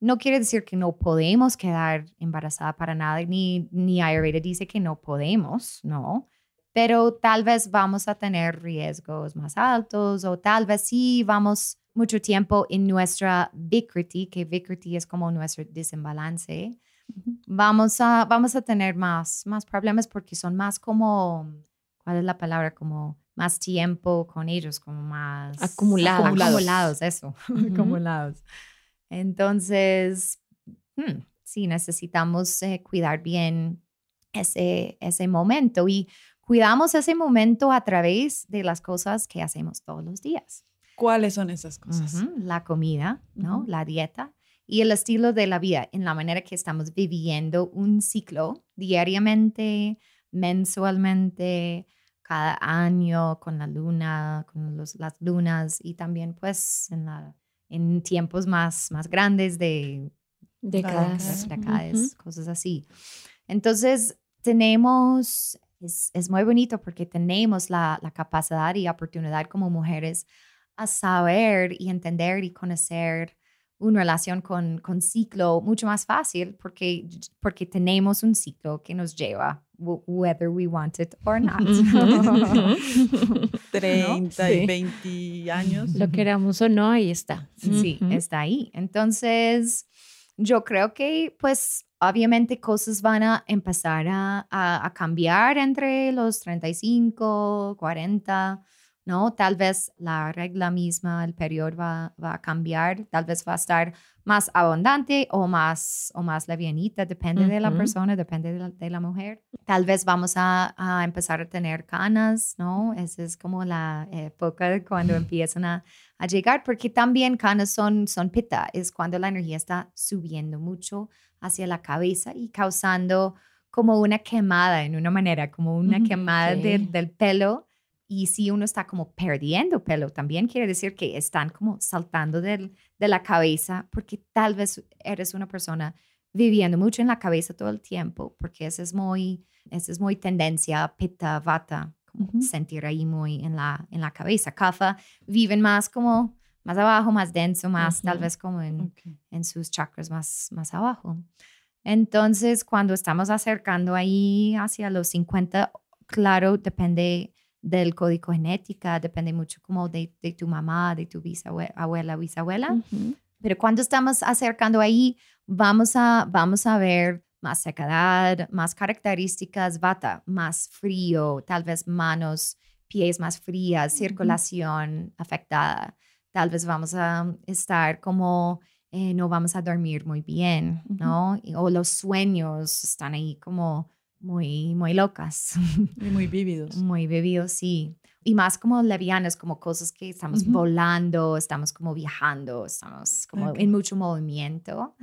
No quiere decir que no podemos quedar embarazada para nada, ni, ni Ayurveda dice que no podemos, ¿no? pero tal vez vamos a tener riesgos más altos o tal vez sí vamos mucho tiempo en nuestra Vikriti, que Vikriti es como nuestro desembalance. Vamos a, vamos a tener más, más problemas porque son más como, ¿cuál es la palabra? Como más tiempo con ellos, como más acumulados. Acumulados, eso, [laughs] acumulados. Entonces, hmm, sí, necesitamos eh, cuidar bien ese, ese momento. Y cuidamos ese momento a través de las cosas que hacemos todos los días. ¿Cuáles son esas cosas? La comida, ¿no? La dieta y el estilo de la vida, en la manera que estamos viviendo un ciclo diariamente, mensualmente, cada año con la luna, con los, las lunas y también pues en, la, en tiempos más, más grandes de décadas, décadas cosas así. Entonces, tenemos es, muy bonito porque tenemos la, capacidad y oportunidad como mujeres a saber y entender y conocer una relación con, con ciclo mucho más fácil porque, porque tenemos un ciclo que nos lleva, whether we want it or not. [laughs] 30 [laughs] y 20 años. Lo queramos o no, ahí está. Sí, está ahí. Entonces, yo creo que pues obviamente cosas van a empezar a, cambiar entre los 35, 40, ¿no? Tal vez la regla misma, el periodo va, a cambiar, tal vez va a estar más abundante o más, o más levianita, depende de la persona, depende de la, mujer. Tal vez vamos a, empezar a tener canas, ¿no? Esa es como la época cuando [laughs] empiezan a, a llegar, porque también canas son, son pita, es cuando la energía está subiendo mucho hacia la cabeza y causando como una quemada en una manera, como una quemada del pelo. Y si uno está como perdiendo pelo, también quiere decir que están como saltando del, de la cabeza porque tal vez eres una persona viviendo mucho en la cabeza todo el tiempo, porque esa es muy, esa es muy tendencia, pitta, vata, como sentir ahí muy en la, en la cabeza. Kapha viven más como más abajo, más denso, más tal vez como en, en sus chakras más, más abajo. Entonces, cuando estamos acercando ahí hacia los 50, claro, depende del código genética, depende mucho como de, de tu mamá, de tu bisabuela, abuela, bisabuela. Ujú. Pero cuando estamos acercando ahí, vamos a, vamos a ver más secedad, más características vata, más frío, tal vez manos, pies más frías, circulación afectada. Tal vez vamos a estar como, eh, no vamos a dormir muy bien, ¿no? Y- O los sueños están ahí como muy, muy locas, [laughs] Y muy vívidos. muy bebidos, sí. Y más como levianas, como cosas que estamos volando, estamos como viajando, estamos como en mucho movimiento.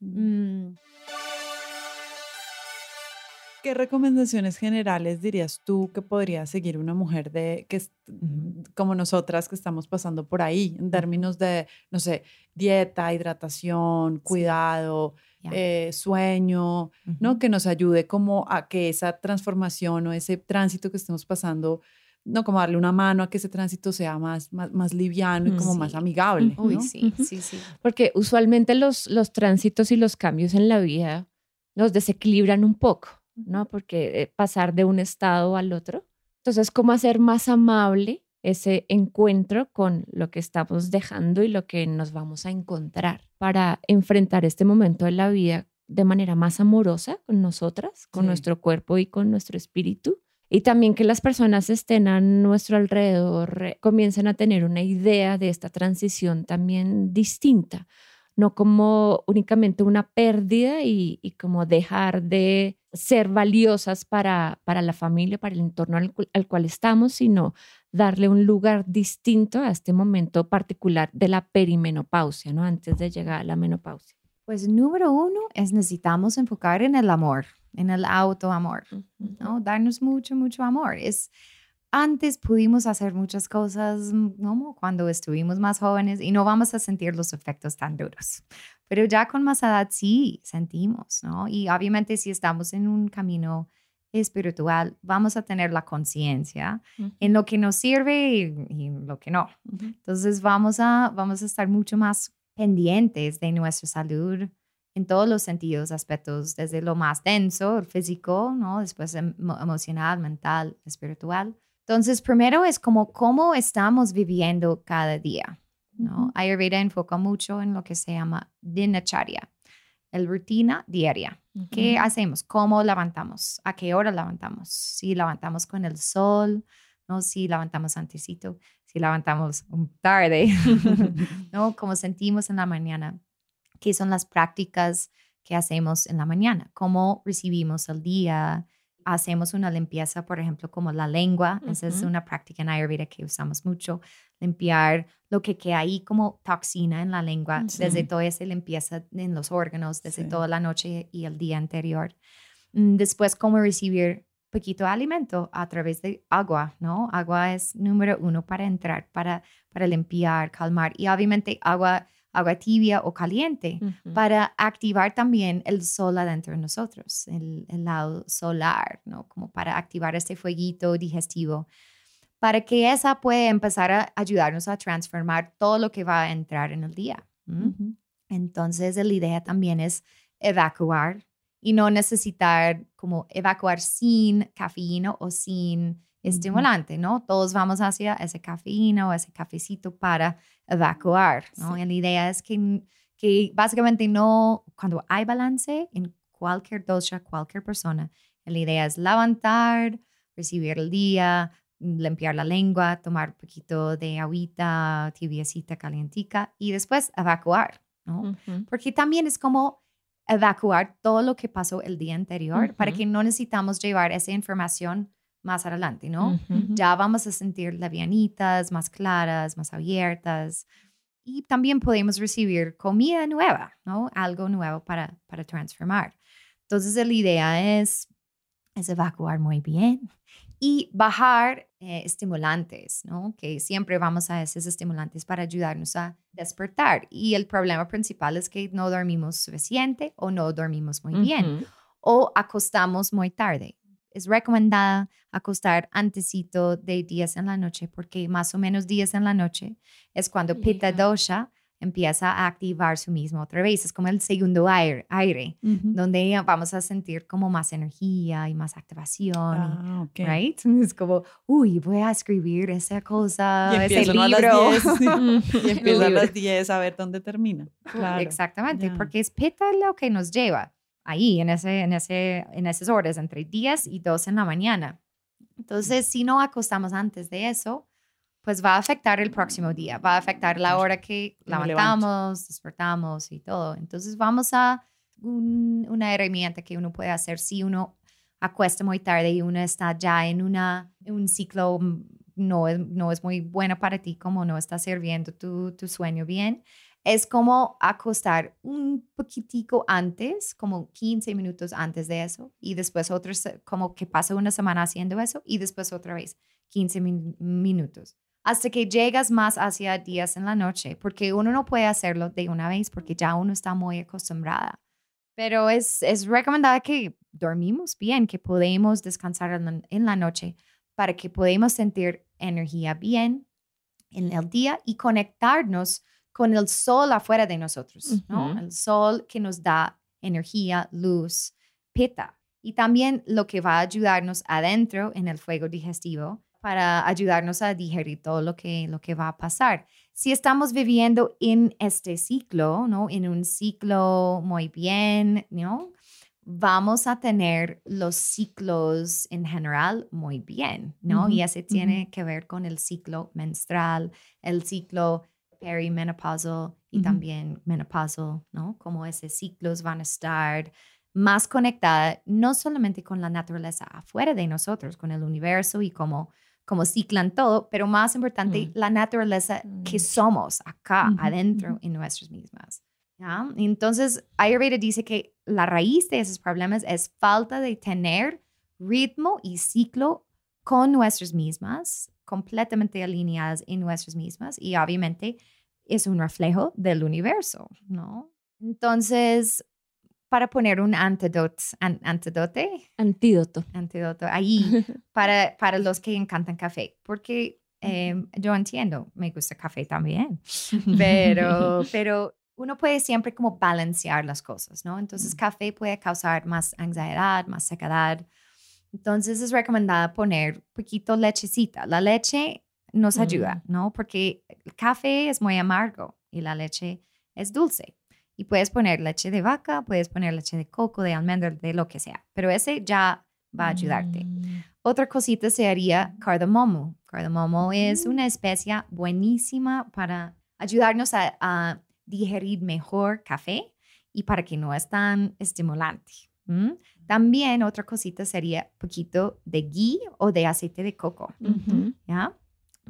Mm, ¿Qué recomendaciones generales dirías tú que podría seguir una mujer de que como nosotras que estamos pasando por ahí en términos de, no sé, dieta, hidratación, cuidado, ya. eh, sueño, ¿no? Que nos ayude como a que esa transformación o ese tránsito que estemos pasando, no como darle una mano a que ese tránsito sea más, más, más liviano y como más amigable. Uy, ¿no? sí, sí, sí. Porque usualmente los, los tránsitos y los cambios en la vida nos desequilibran un poco, ¿no? Porque eh, pasar de un estado al otro. Entonces, ¿cómo hacer más amable ese encuentro con lo que estamos dejando y lo que nos vamos a encontrar para enfrentar este momento de la vida de manera más amorosa con nosotras, con Sí. nuestro cuerpo y con nuestro espíritu? Y también que las personas estén a nuestro alrededor, eh, comiencen a tener una idea de esta transición también distinta, no como únicamente una pérdida y, y como dejar de ser valiosas para, para la familia, para el entorno al, al cual estamos, sino darle un lugar distinto a este momento particular de la perimenopausia, ¿no? Antes de llegar a la menopausia. Pues número uno es necesitamos enfocar en el amor, en el autoamor, ¿no? Darnos mucho, mucho amor. Es, antes pudimos hacer muchas cosas como cuando estuvimos más jóvenes y no vamos a sentir los efectos tan duros. Pero ya con más edad sí sentimos, ¿no? Y obviamente si estamos en un camino espiritual, vamos a tener la conciencia en lo que nos sirve y, y lo que no. Ujú. Entonces vamos a, vamos a estar mucho más pendientes de nuestra salud en todos los sentidos, aspectos, desde lo más denso, el físico, ¿no? Después emo- emocional, mental, espiritual. Entonces, primero es como cómo estamos viviendo cada día, ¿no? Ayurveda enfoca mucho en lo que se llama dinacharya, el rutina diaria. ¿Qué hacemos? ¿Cómo levantamos? ¿A qué hora levantamos? Si levantamos con el sol, ¿no? Si levantamos antesito, si levantamos tarde, [laughs] ¿no? Como sentimos en la mañana. ¿Qué son las prácticas que hacemos en la mañana? ¿Cómo recibimos el día? Hacemos una limpieza, por ejemplo, como la lengua. Esa es una práctica en Ayurveda que usamos mucho. Limpiar lo que queda ahí como toxina en la lengua, Sí. desde toda esa limpieza en los órganos, desde Sí. toda la noche y el día anterior. Mm, Después, cómo recibir poquito de alimento a través de agua, ¿no? Agua es número uno para entrar, para, para limpiar, calmar y obviamente agua, agua tibia o caliente para activar también el sol adentro de nosotros, el, el lado solar, ¿no? Como para activar este fueguito digestivo, para que esa pueda empezar a ayudarnos a transformar todo lo que va a entrar en el día. Entonces, la idea también es evacuar y no necesitar como evacuar sin cafeína o sin estimulante, ¿no? Todos vamos hacia ese cafeína o ese cafecito para evacuar, ¿no? Sí. Y la idea es que, que básicamente no, cuando hay balance en cualquier dosha, cualquier persona, la idea es levantar, recibir el día, limpiar la lengua, tomar un poquito de agüita tibiecita, calientica y después evacuar, ¿no? Porque también es como evacuar todo lo que pasó el día anterior para que no necesitamos llevar esa información más adelante, ¿no? Ujú. Ya vamos a sentir livianitas, más claras, más abiertas. Y también podemos recibir comida nueva, ¿no? Algo nuevo para, para transformar. Entonces, la idea es, es evacuar muy bien y bajar eh, estimulantes, ¿no? Que siempre vamos a esos estimulantes para ayudarnos a despertar. Y el problema principal es que no dormimos suficiente o no dormimos muy bien o acostamos muy tarde. Es recomendada acostar antesito de 10 en la noche porque más o menos 10 en la noche es cuando Pitta Dosha empieza a activar su mismo otra vez. Es como el segundo aire, aire donde vamos a sentir como más energía y más activación. Ah, ok. Right? [laughs] Es como, uy, voy a escribir esa cosa, Y ese ¿no? a las libro. 10, sí. [laughs] [laughs] Y empiezo a Libro. las 10 a ver dónde termina. Claro. Exactamente, porque es Pitta lo que nos lleva ahí, en, ese, en, ese, en esas horas, entre 10 y 2 en la mañana. Entonces, si no acostamos antes de eso, pues va a afectar el próximo día, va a afectar la hora que levantamos, despertamos y todo. Entonces, vamos a un- una herramienta que uno puede hacer si uno acuesta muy tarde y uno está ya en una, un ciclo mm, no es, no es muy bueno para ti, como no está sirviendo tu, tu sueño bien, es como acostar un poquitico antes, como 15 minutos antes de eso, y después otros, como que pasa una semana haciendo eso, y después otra vez 15 min- minutos, hasta que llegas más hacia días en la noche, porque uno no puede hacerlo de una vez, porque ya uno está muy acostumbrada. Pero es, es recomendable que dormimos bien, que podemos descansar en la noche para que podamos sentir energía bien en el día y conectarnos con el sol afuera de nosotros. El sol que nos da energía, luz, pita. Y también lo que va a ayudarnos adentro en el fuego digestivo para ayudarnos a digerir todo lo que, lo que va a pasar. Si estamos viviendo en este ciclo, ¿no? En un ciclo muy bien, ¿no? Vamos a tener los ciclos en general muy bien, ¿no? Y Ujú, ese tiene que ver con el ciclo menstrual, el ciclo perimenopausal y Ujú. también menopausal, ¿no? Como esos ciclos van a estar más conectadas no solamente con la naturaleza afuera de nosotros, con el universo y como, como ciclan todo, pero más importante, Mm. la naturaleza que somos acá, adentro, en nuestras mismas. ¿ya? Entonces, Ayurveda dice que la raíz de esos problemas es falta de tener ritmo y ciclo con nuestras mismas, completamente alineadas en nuestras mismas y obviamente es un reflejo del universo, ¿no? Entonces, para poner un antídoto, an- antídote, Antídoto. antídoto ahí [laughs] para, para los que encantan café, porque eh, yo entiendo, me gusta café también, [laughs] pero, pero uno puede siempre como balancear las cosas, ¿no? Entonces, café puede causar más ansiedad, más sequedad. Entonces, es recomendado poner poquito lechecita. La leche nos ayuda, ¿no? Porque el café es muy amargo y la leche es dulce. Y puedes poner leche de vaca, puedes poner leche de coco, de almendra, de lo que sea. Pero ese ya va a ayudarte. Mm. Otra cosita sería cardamomo. Cardamomo es una especia buenísima para ayudarnos a, a digerir mejor café y para que no es tan estimulante. También otra cosita sería poquito de ghee o de aceite de coco. ¿ya?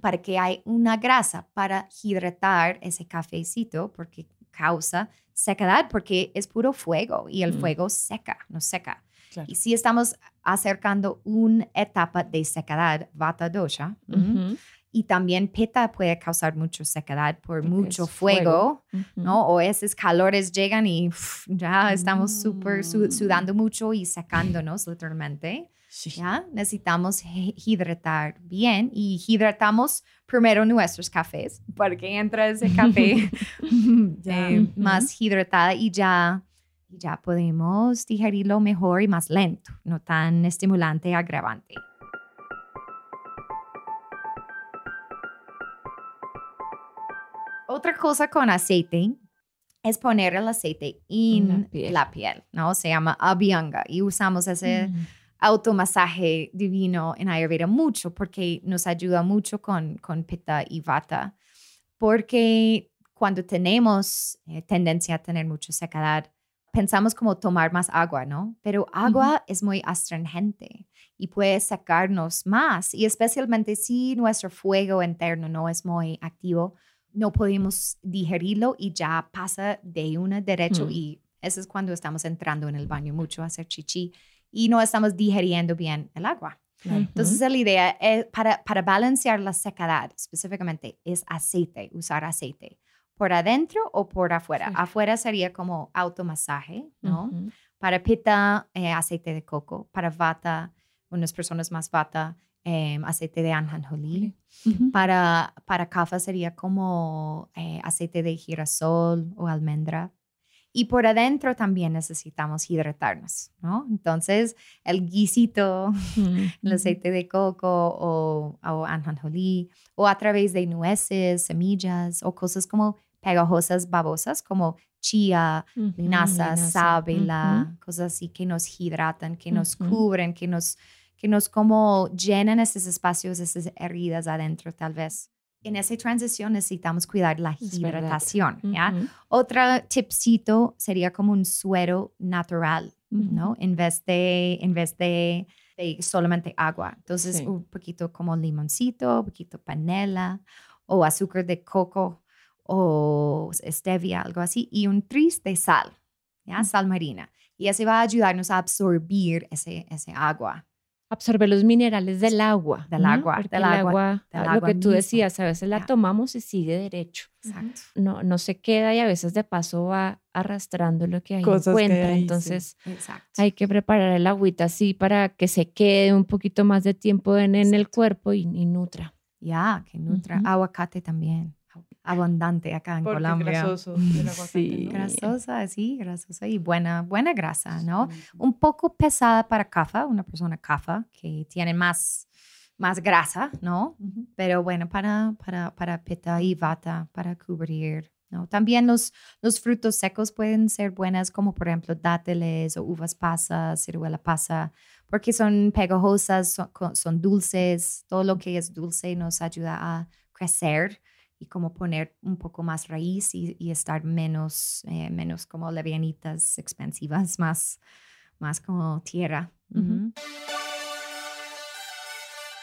Para que hay una grasa para hidratar ese cafecito porque causa sequedad porque es puro fuego y el Mm. fuego seca, nos seca. Claro. Y si estamos acercando una etapa de sequedad, vata dosha, ¿m? Ujú. Y también pitta puede causar mucho sequedad por mucho fuego, fuego. ¿no? O esos calores llegan y ya estamos súper su- Mm. sudando mucho y secándonos literalmente. Sí. ¿ya? Necesitamos hi- hidratar bien y hidratamos primero nuestros cafés para que entre ese café [laughs] [laughs] eh, más hidratada y ya, y ya podemos digerirlo mejor y más lento, no tan estimulante y agravante. Otra cosa con aceite es poner el aceite en la la piel. piel, ¿no? Se llama abhyanga y usamos ese Mm. automasaje divino en Ayurveda mucho porque nos ayuda mucho con, con Pitta y Vata. Porque cuando tenemos eh, tendencia a tener mucha sequedad, pensamos como tomar más agua, ¿no? Pero agua es muy astringente y puede sacarnos más. Y especialmente si nuestro fuego interno no es muy activo, no podemos digerirlo y ya pasa de una derecho Mm. y eso es cuando estamos entrando en el baño mucho a hacer chichi y no estamos digeriendo bien el agua. Entonces, la idea es para, para balancear la secedad específicamente es aceite, usar aceite. ¿Por adentro o por afuera? Fuera. Afuera sería como automasaje, ¿no? Para pita, eh, aceite de coco. Para vata, unas personas más vata, em, aceite de anjanjolí. Ujú. Para, para kafa sería como eh, aceite de girasol o almendra. Y por adentro también necesitamos hidratarnos, ¿no? Entonces, el guisito, [laughs] el aceite de coco o, o anjanjolí, o a través de nueces, semillas o cosas como pegajosas, babosas, como chía, linaza, linaza. sábila, cosas así que nos hidratan, que nos cubren, que nos, que nos como llenan esos espacios, esas heridas adentro tal vez. En esa transición necesitamos cuidar la hidratación, ¿ya? Otro tipcito sería como un suero natural, ¿no? En vez de, en vez de, de solamente agua. Entonces, Sí. un poquito como limoncito, un poquito panela o azúcar de coco o stevia, algo así, y un tris de sal, ¿ya? Sal marina. Y eso va a ayudarnos a absorbir ese, ese agua. Absorbe los minerales del agua. Del ¿no? agua, Porque del el agua, agua, del lo agua que tú mismo. decías, a veces la tomamos y sigue derecho. Exacto. No, no se queda y a veces de paso va arrastrando lo que ahí Cosas que encuentra. hay, sí. Entonces hay que preparar el agüita así para que se quede un poquito más de tiempo en, en el cuerpo y, y nutra. Ya, que nutra. Aguacate también. Abundante acá en Porque Colombia. grasoso [laughs] Sí. Grasosa, sí, grasosa y buena, buena grasa, ¿no? Sí. Un poco pesada para kafa, una persona kafa que tiene más, más grasa, ¿no? Pero bueno, para, para, para pita y vata, para cubrir, ¿no? También los, los frutos secos pueden ser buenas, como por ejemplo dátiles o uvas pasas, ciruela pasa, porque son pegajosas, son, son dulces, todo lo que es dulce nos ayuda a crecer y como poner un poco más raíz y, y estar menos, eh, menos como levianitas, expansivas, [laughs] más, más como tierra. Ujú.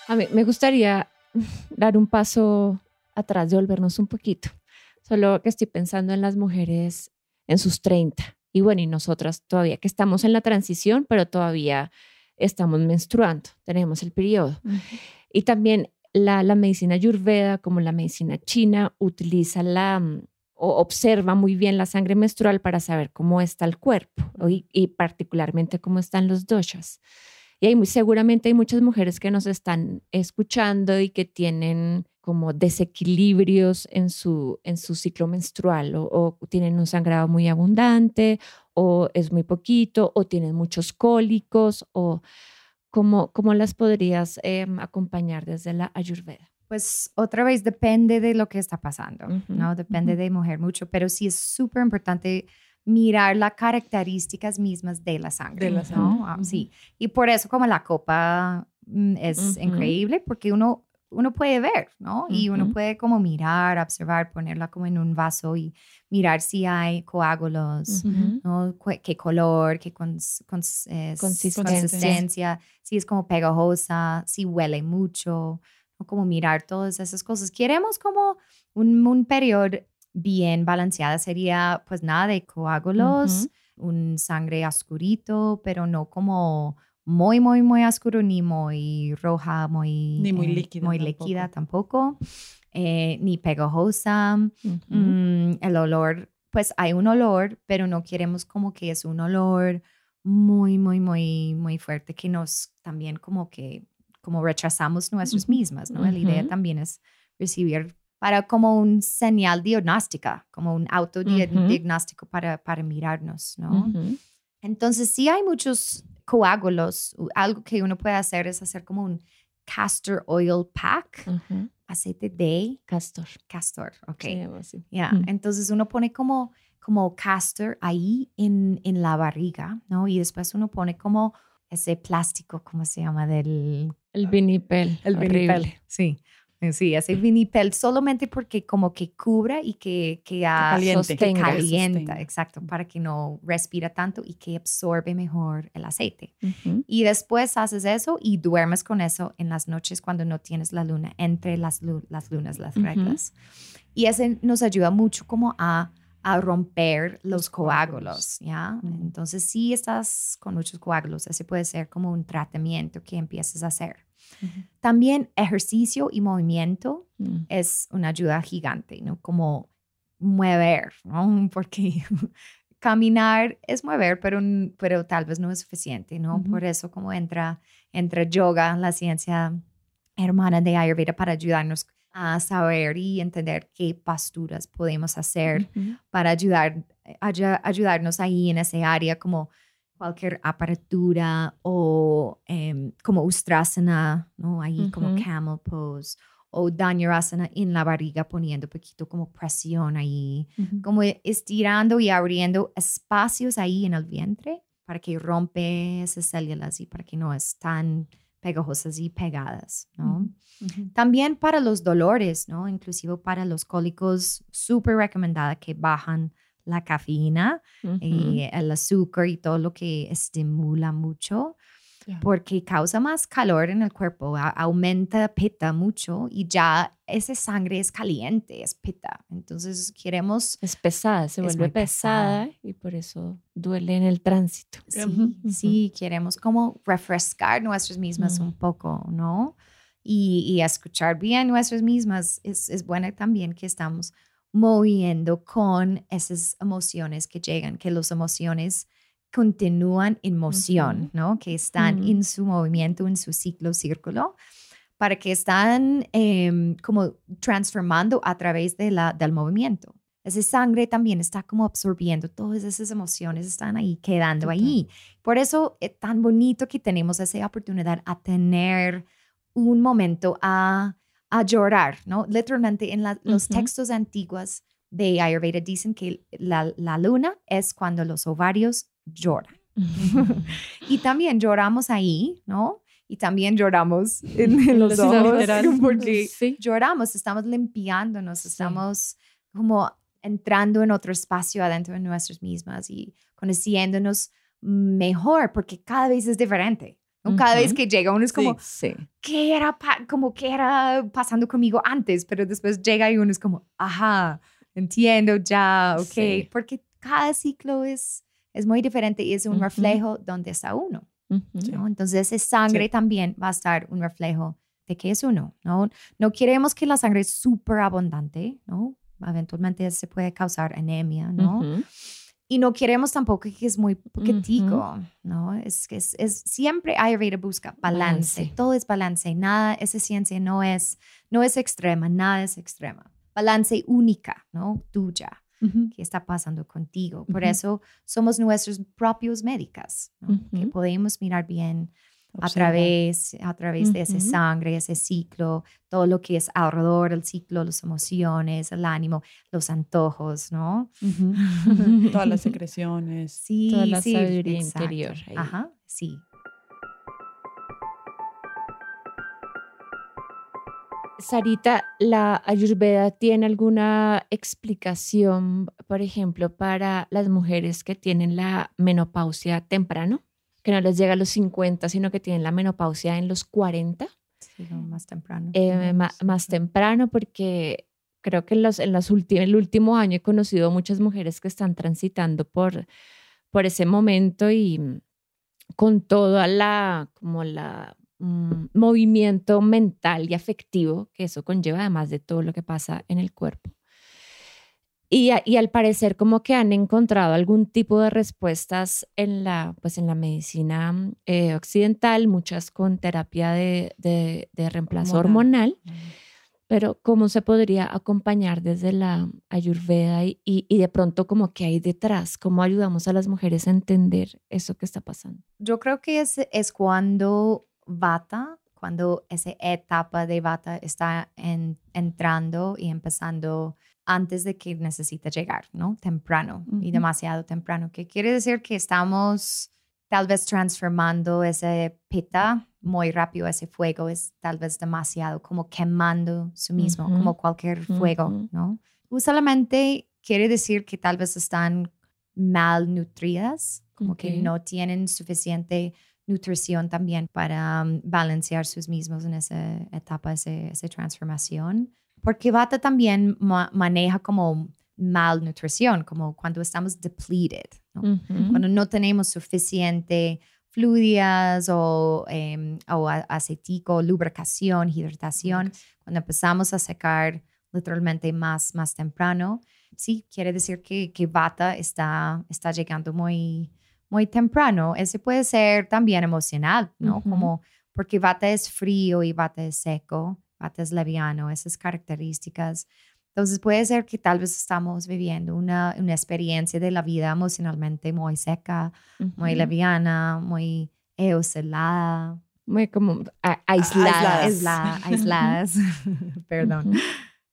A mí me gustaría [laughs] dar un paso atrás, devolvernos un poquito. Solo que estoy pensando en las mujeres en sus 30. Y bueno, y nosotras todavía que estamos en la transición, pero todavía estamos menstruando, tenemos el periodo. Y también la, medicina ayurveda, como la medicina china, utiliza la mm, o observa muy bien la sangre menstrual para saber cómo está el cuerpo y particularmente cómo están los doshas. Y hay muy seguramente hay muchas mujeres que nos están escuchando y que tienen como desequilibrios en su, en su ciclo menstrual o, o tienen un sangrado muy abundante o es muy poquito o tienen muchos cólicos o cómo, cómo las podrías em, acompañar desde la ayurveda. Pues otra vez depende de lo que está pasando, Ujú, ¿no? Depende ujú. de mujer mucho, pero sí es súper importante mirar las características mismas de la sangre. De la ¿no? sangre, Ah, ujú. Sí, y por eso como la copa mm, es increíble porque uno, uno puede ver, ¿no? Y uno puede como mirar, observar, ponerla como en un vaso y mirar si hay coágulos. ¿no? ¿Qué color, qué cons- cons- es- Consistencia. si es como pegajosa, si huele mucho, o como mirar todas esas cosas. Queremos como un, un periodo bien balanceada, sería pues nada de coágulos, un sangre oscurito, pero no como muy, muy, muy oscuro, ni muy roja, muy, Ni muy eh, líquida muy tampoco. líquida tampoco, eh, ni pegajosa. Mm, el olor, pues hay un olor, pero no queremos como que es un olor muy, muy, muy, muy fuerte que nos también como que, como rechazamos nuestras mismas, ¿no? La idea también es recibir para como un señal diagnóstica, como un autodiagnóstico para, para mirarnos, ¿no? Entonces, sí hay muchos coágulos. Algo que uno puede hacer es hacer como un castor oil pack, aceite de Castor. castor, ok. así. Ya, Mm. entonces uno pone como, como castor ahí en, en la barriga, ¿no? Y después uno pone como ese plástico, ¿cómo se llama? Del... El vinipel. El vinipel. Sí, sí, ese vinipel solamente porque como que cubra y que, que, ah, caliente. que Sostenga. calienta, Sostenga. exacto, para que no respira tanto y que absorbe mejor el aceite. Ujú. Y después haces eso y duermes con eso en las noches cuando no tienes la luna, entre las, las lunas, las reglas. Y ese nos ayuda mucho como a, a romper los, Los coágulos. ¿ya? Ujú. Entonces, si estás con muchos coágulos, ese puede ser como un tratamiento que empieces a hacer. También ejercicio y movimiento Mm. es una ayuda gigante, ¿no? Como mover, ¿no? [laughs] Porque [laughs] caminar es mover, pero, pero tal vez no es suficiente, ¿no? Por eso como entra, entra yoga, la ciencia hermana de Ayurveda para ayudarnos a saber y entender qué posturas podemos hacer para ayudar, ayu- ayudarnos ahí en ese área como cualquier aparatura o em, como Ustrasana, ¿no? Ahí como Ujú. camel pose o Dhanurasana en la barriga poniendo poquito como presión ahí, Ujú. como estirando y abriendo espacios ahí en el vientre para que rompe esas células y para que no están pegajosas y pegadas, ¿no? Ujú. También para los dolores, ¿no? Inclusive para los cólicos, súper recomendada que bajan la cafeína y el azúcar y todo lo que estimula mucho, porque causa más calor en el cuerpo, a- aumenta pita mucho y ya esa sangre es caliente, es pita. Entonces queremos, Es pesada, se vuelve pesada. pesada y por eso duele en el tránsito. sí, sí, queremos como refrescar nuestras mismas un poco, ¿no? Y, y escuchar bien nuestras mismas es, es bueno también que estamos moviendo con esas emociones que llegan, que las emociones continúan en moción, ¿no? Que están Ujú. en su movimiento, en su ciclo, círculo, para que están em, como transformando a través de la, del movimiento. Esa sangre también está como absorbiendo todas esas emociones, están ahí quedando Total. ahí. Por eso es tan bonito que tenemos esa oportunidad a tener un momento a, a llorar, ¿no? Literalmente en la- los textos antiguos de Ayurveda dicen que la, la luna es cuando los ovarios lloran. [laughs] Y también lloramos ahí, ¿no? Y también lloramos en, en los Los ojos literal. [laughs] porque Sí. lloramos, estamos limpiándonos, Sí. estamos como entrando en otro espacio adentro de nuestras mismas y conociéndonos mejor porque cada vez es diferente. ¿No? Cada vez Ujú. que llega uno es como, Sí. ¿qué era, como, ¿qué era pasando conmigo antes? Pero después llega y uno es como, ajá, entiendo ya, ok. Sí. Porque cada ciclo es, es muy diferente y es un Ujú. reflejo donde está uno. Ujú. ¿no? Entonces, esa sangre Sí. también va a estar un reflejo de qué es uno, ¿no? No queremos que la sangre es súper abundante, ¿no? Eventualmente se puede causar anemia, ¿no? Y no queremos tampoco que es muy poquitico, ¿no? Es que es, es- siempre Ayurveda busca balance. Balance. Todo es balance. Nada, esa ciencia no es, no es extrema, nada es extrema. Balance única, ¿no? Tuya, Ujú. que está pasando contigo. Por Ujú. eso somos nuestros propios médicas, ¿no? Que podemos mirar bien a través, a través de ese Ujú. sangre, ese ciclo, todo lo que es alrededor del ciclo, las emociones, el ánimo, los antojos, ¿no? [laughs] Todas las secreciones. Sí, Toda la sí, sabiduría exacto. interior ahí. Ajá, sí. Sarita, ¿la Ayurveda tiene alguna explicación, por ejemplo, para las mujeres que tienen la menopausia temprano? Que no les llega a los 50, sino que tienen la menopausia en los 40, Sí, más temprano. eh, más temprano, porque creo que en, los, en los últimos, el último año he conocido muchas mujeres que están transitando por, por ese momento y mm, con toda la, como la mm, movimiento mental y afectivo que eso conlleva, además de todo lo que pasa en el cuerpo. Y, y al parecer como que han encontrado algún tipo de respuestas en la, pues en la medicina mm, eh, occidental, muchas con terapia de, de- de reemplazo Hormonal. hormonal, pero ¿cómo se podría acompañar desde la ayurveda y, y, y de pronto como que hay detrás? ¿Cómo ayudamos a las mujeres a entender eso que está pasando? Yo creo que es, es cuando Vata, cuando esa etapa de Vata está en- entrando y empezando antes de que necesita llegar, ¿no? Temprano y demasiado temprano, que quiere decir que estamos tal vez transformando ese pita muy rápido, ese fuego es tal vez demasiado, como quemando su mismo, como cualquier fuego, Ujú. ¿no? Usualmente quiere decir que tal vez están malnutridas, como que no tienen suficiente nutrición también para um, balancear sus mismos en esa etapa, ese- esa transformación. Porque Vata también ma- maneja como malnutrición, como cuando estamos depleted, cuando no tenemos suficiente fluidas o, em, o acético, lubricación, hidratación. Cuando empezamos a secar literalmente más, más temprano, sí, quiere decir que, que Vata está, está llegando muy, muy temprano. Ese puede ser también emocional, ¿no? Como porque Vata es frío y Vata es seco, Vata es leviano, esas características. Entonces puede ser que tal vez estamos viviendo una, una experiencia de la vida emocionalmente muy seca, muy leviana, muy eocelada. Muy como aislada. [laughs] aisladas. aisladas. [laughs] Perdón.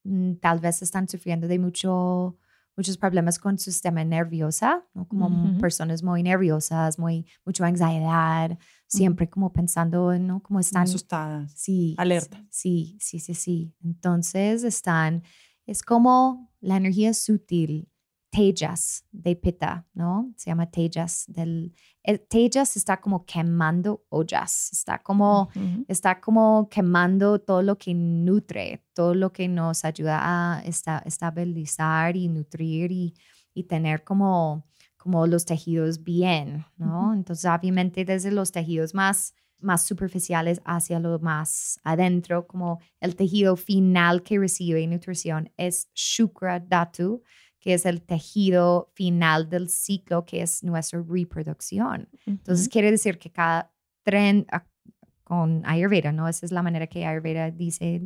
Mm, tal vez están sufriendo de mucho, muchos problemas con su sistema nervioso, ¿no? como personas muy nerviosas, muy, mucha ansiedad, siempre como pensando, ¿no? Como están asustadas. Sí. Alerta. Sí, sí, sí, sí. Entonces están, es como la energía sutil Tejas de Pitta, ¿no? Se llama Tejas. Del, el Tejas está como quemando ollas, está como, está como quemando todo lo que nutre, todo lo que nos ayuda a estabilizar y nutrir y, y tener como, como los tejidos bien, ¿no? Entonces, obviamente, desde los tejidos más más superficiales hacia lo más adentro, como el tejido final que recibe nutrición es Shukra Dhatu, que es el tejido final del ciclo, que es nuestra reproducción. Entonces, quiere decir que cada tren ah, con Ayurveda, ¿no? Esa es la manera que Ayurveda dice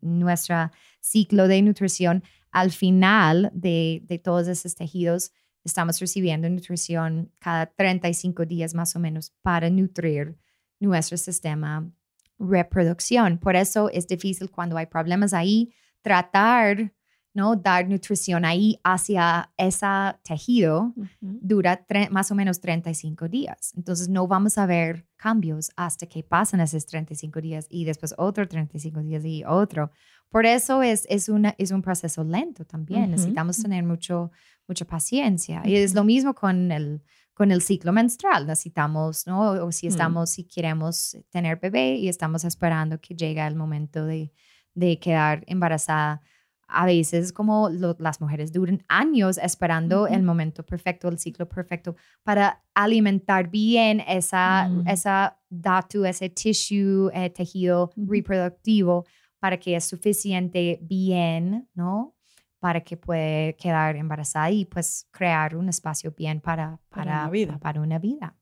nuestro ciclo de nutrición. Al final de, de todos esos tejidos, estamos recibiendo nutrición cada 35 días más o menos para nutrir nuestro sistema reproducción. Por eso es difícil cuando hay problemas ahí tratar ¿no? Dar nutrición ahí hacia ese tejido dura más o menos 35 días. Entonces no vamos a ver cambios hasta que pasan esos 35 días y después otro 35 días y otro. Por eso es, es, una, es un proceso lento también. Necesitamos tener mucho, mucha paciencia. Y es lo mismo con el, con el ciclo menstrual. Necesitamos, ¿no? O si mm. estamos, si queremos tener bebé y estamos esperando que llegue el momento de, de quedar embarazada a veces como las mujeres duran años esperando el momento perfecto, el ciclo perfecto para alimentar bien esa, mm. esa datu, ese tissue, eh, tejido reproductivo para que es suficiente bien, ¿no? Para que pueda quedar embarazada y pues crear un espacio bien para, para, una vida. Para una vida.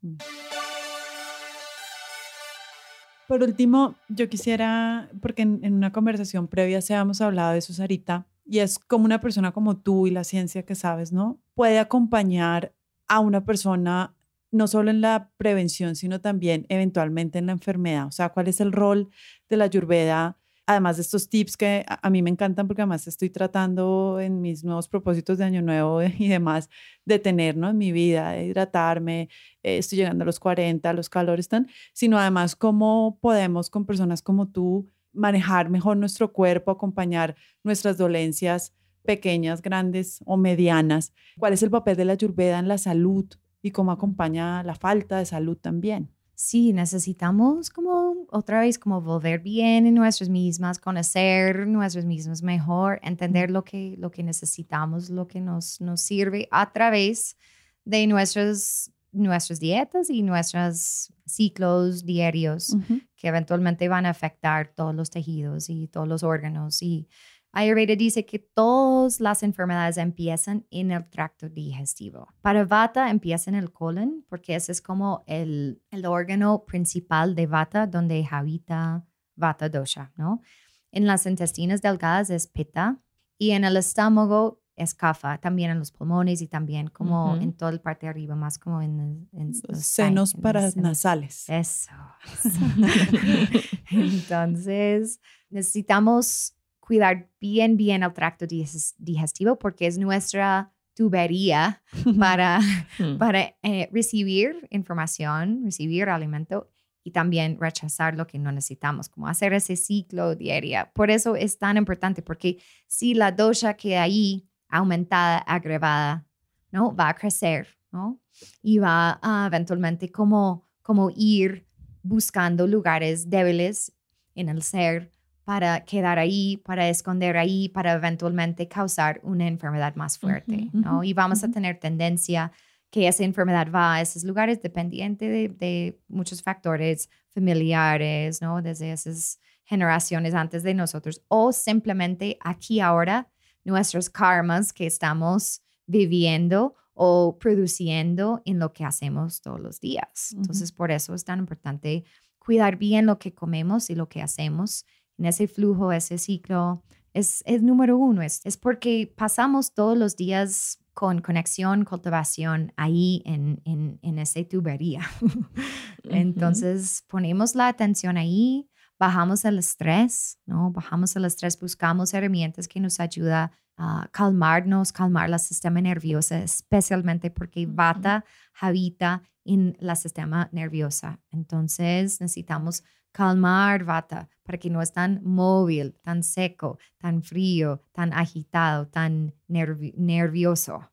Por último, yo quisiera, porque en, una conversación previa se habíamos hablado de eso, Sarita, y es como una persona como tú y la ciencia que sabes, ¿no? Puede acompañar a una persona no solo en la prevención, sino también eventualmente en la enfermedad. O sea, ¿cuál es el rol de la ayurveda además de estos tips que a, mí me encantan porque además estoy tratando en mis nuevos propósitos de año nuevo [laughs] y demás de tener ¿no? en mi vida, de hidratarme, eh, estoy llegando a los 40, los calores están, sino además cómo podemos con personas como tú manejar mejor nuestro cuerpo, acompañar nuestras dolencias pequeñas, grandes o medianas. ¿Cuál es el papel de la ayurveda en la salud y cómo acompaña la falta de salud también? Sí, necesitamos como otra vez como volver bien en nuestras mismas, conocer nuestras mismas mejor, entender lo que, lo que necesitamos, lo que nos, nos sirve a través de nuestras, nuestras dietas y nuestros ciclos diarios que eventualmente van a afectar todos los tejidos y todos los órganos y Ayurveda dice que todas las enfermedades empiezan en el tracto digestivo. Para Vata empieza en el colon porque ese es como el, el órgano principal de Vata donde habita Vata dosha, ¿no? En las intestinas delgadas es Pitta y en el estómago es Kapha, también en los pulmones y también como en toda la parte de arriba, más como en, los senos paranasales. Eso. eso. [laughs] Entonces, necesitamos cuidar bien, bien el tracto digestivo porque es nuestra tubería [laughs] para, hmm. para eh, recibir información, recibir alimento y también rechazar lo que no necesitamos, como hacer ese ciclo diario. Por eso es tan importante, porque si la dosha queda ahí aumentada, agravada, ¿no? Va a crecer, ¿no? Y va a eventualmente como, como ir buscando lugares débiles en el ser para quedar ahí, para esconder ahí, para eventualmente causar una enfermedad más fuerte, ¿no? Y vamos a tener tendencia que esa enfermedad va a esos lugares dependiente de, de muchos factores familiares, ¿no? Desde esas generaciones antes de nosotros o simplemente aquí ahora nuestros karmas que estamos viviendo o produciendo en lo que hacemos todos los días. Entonces, por eso es tan importante cuidar bien lo que comemos y lo que hacemos en ese flujo, ese ciclo. Es, es número uno, es, es porque pasamos todos los días con conexión, cultivación ahí en, en, en esa tubería. [laughs] Entonces, ponemos la atención ahí, bajamos el estrés, ¿no? Bajamos el estrés, buscamos herramientas que nos ayudan a calmarnos, calmar el sistema nervioso, especialmente porque Vata habita en la sistema nerviosa. Entonces necesitamos calmar Vata para que no es tan móvil, tan seco, tan frío, tan agitado, tan nervioso.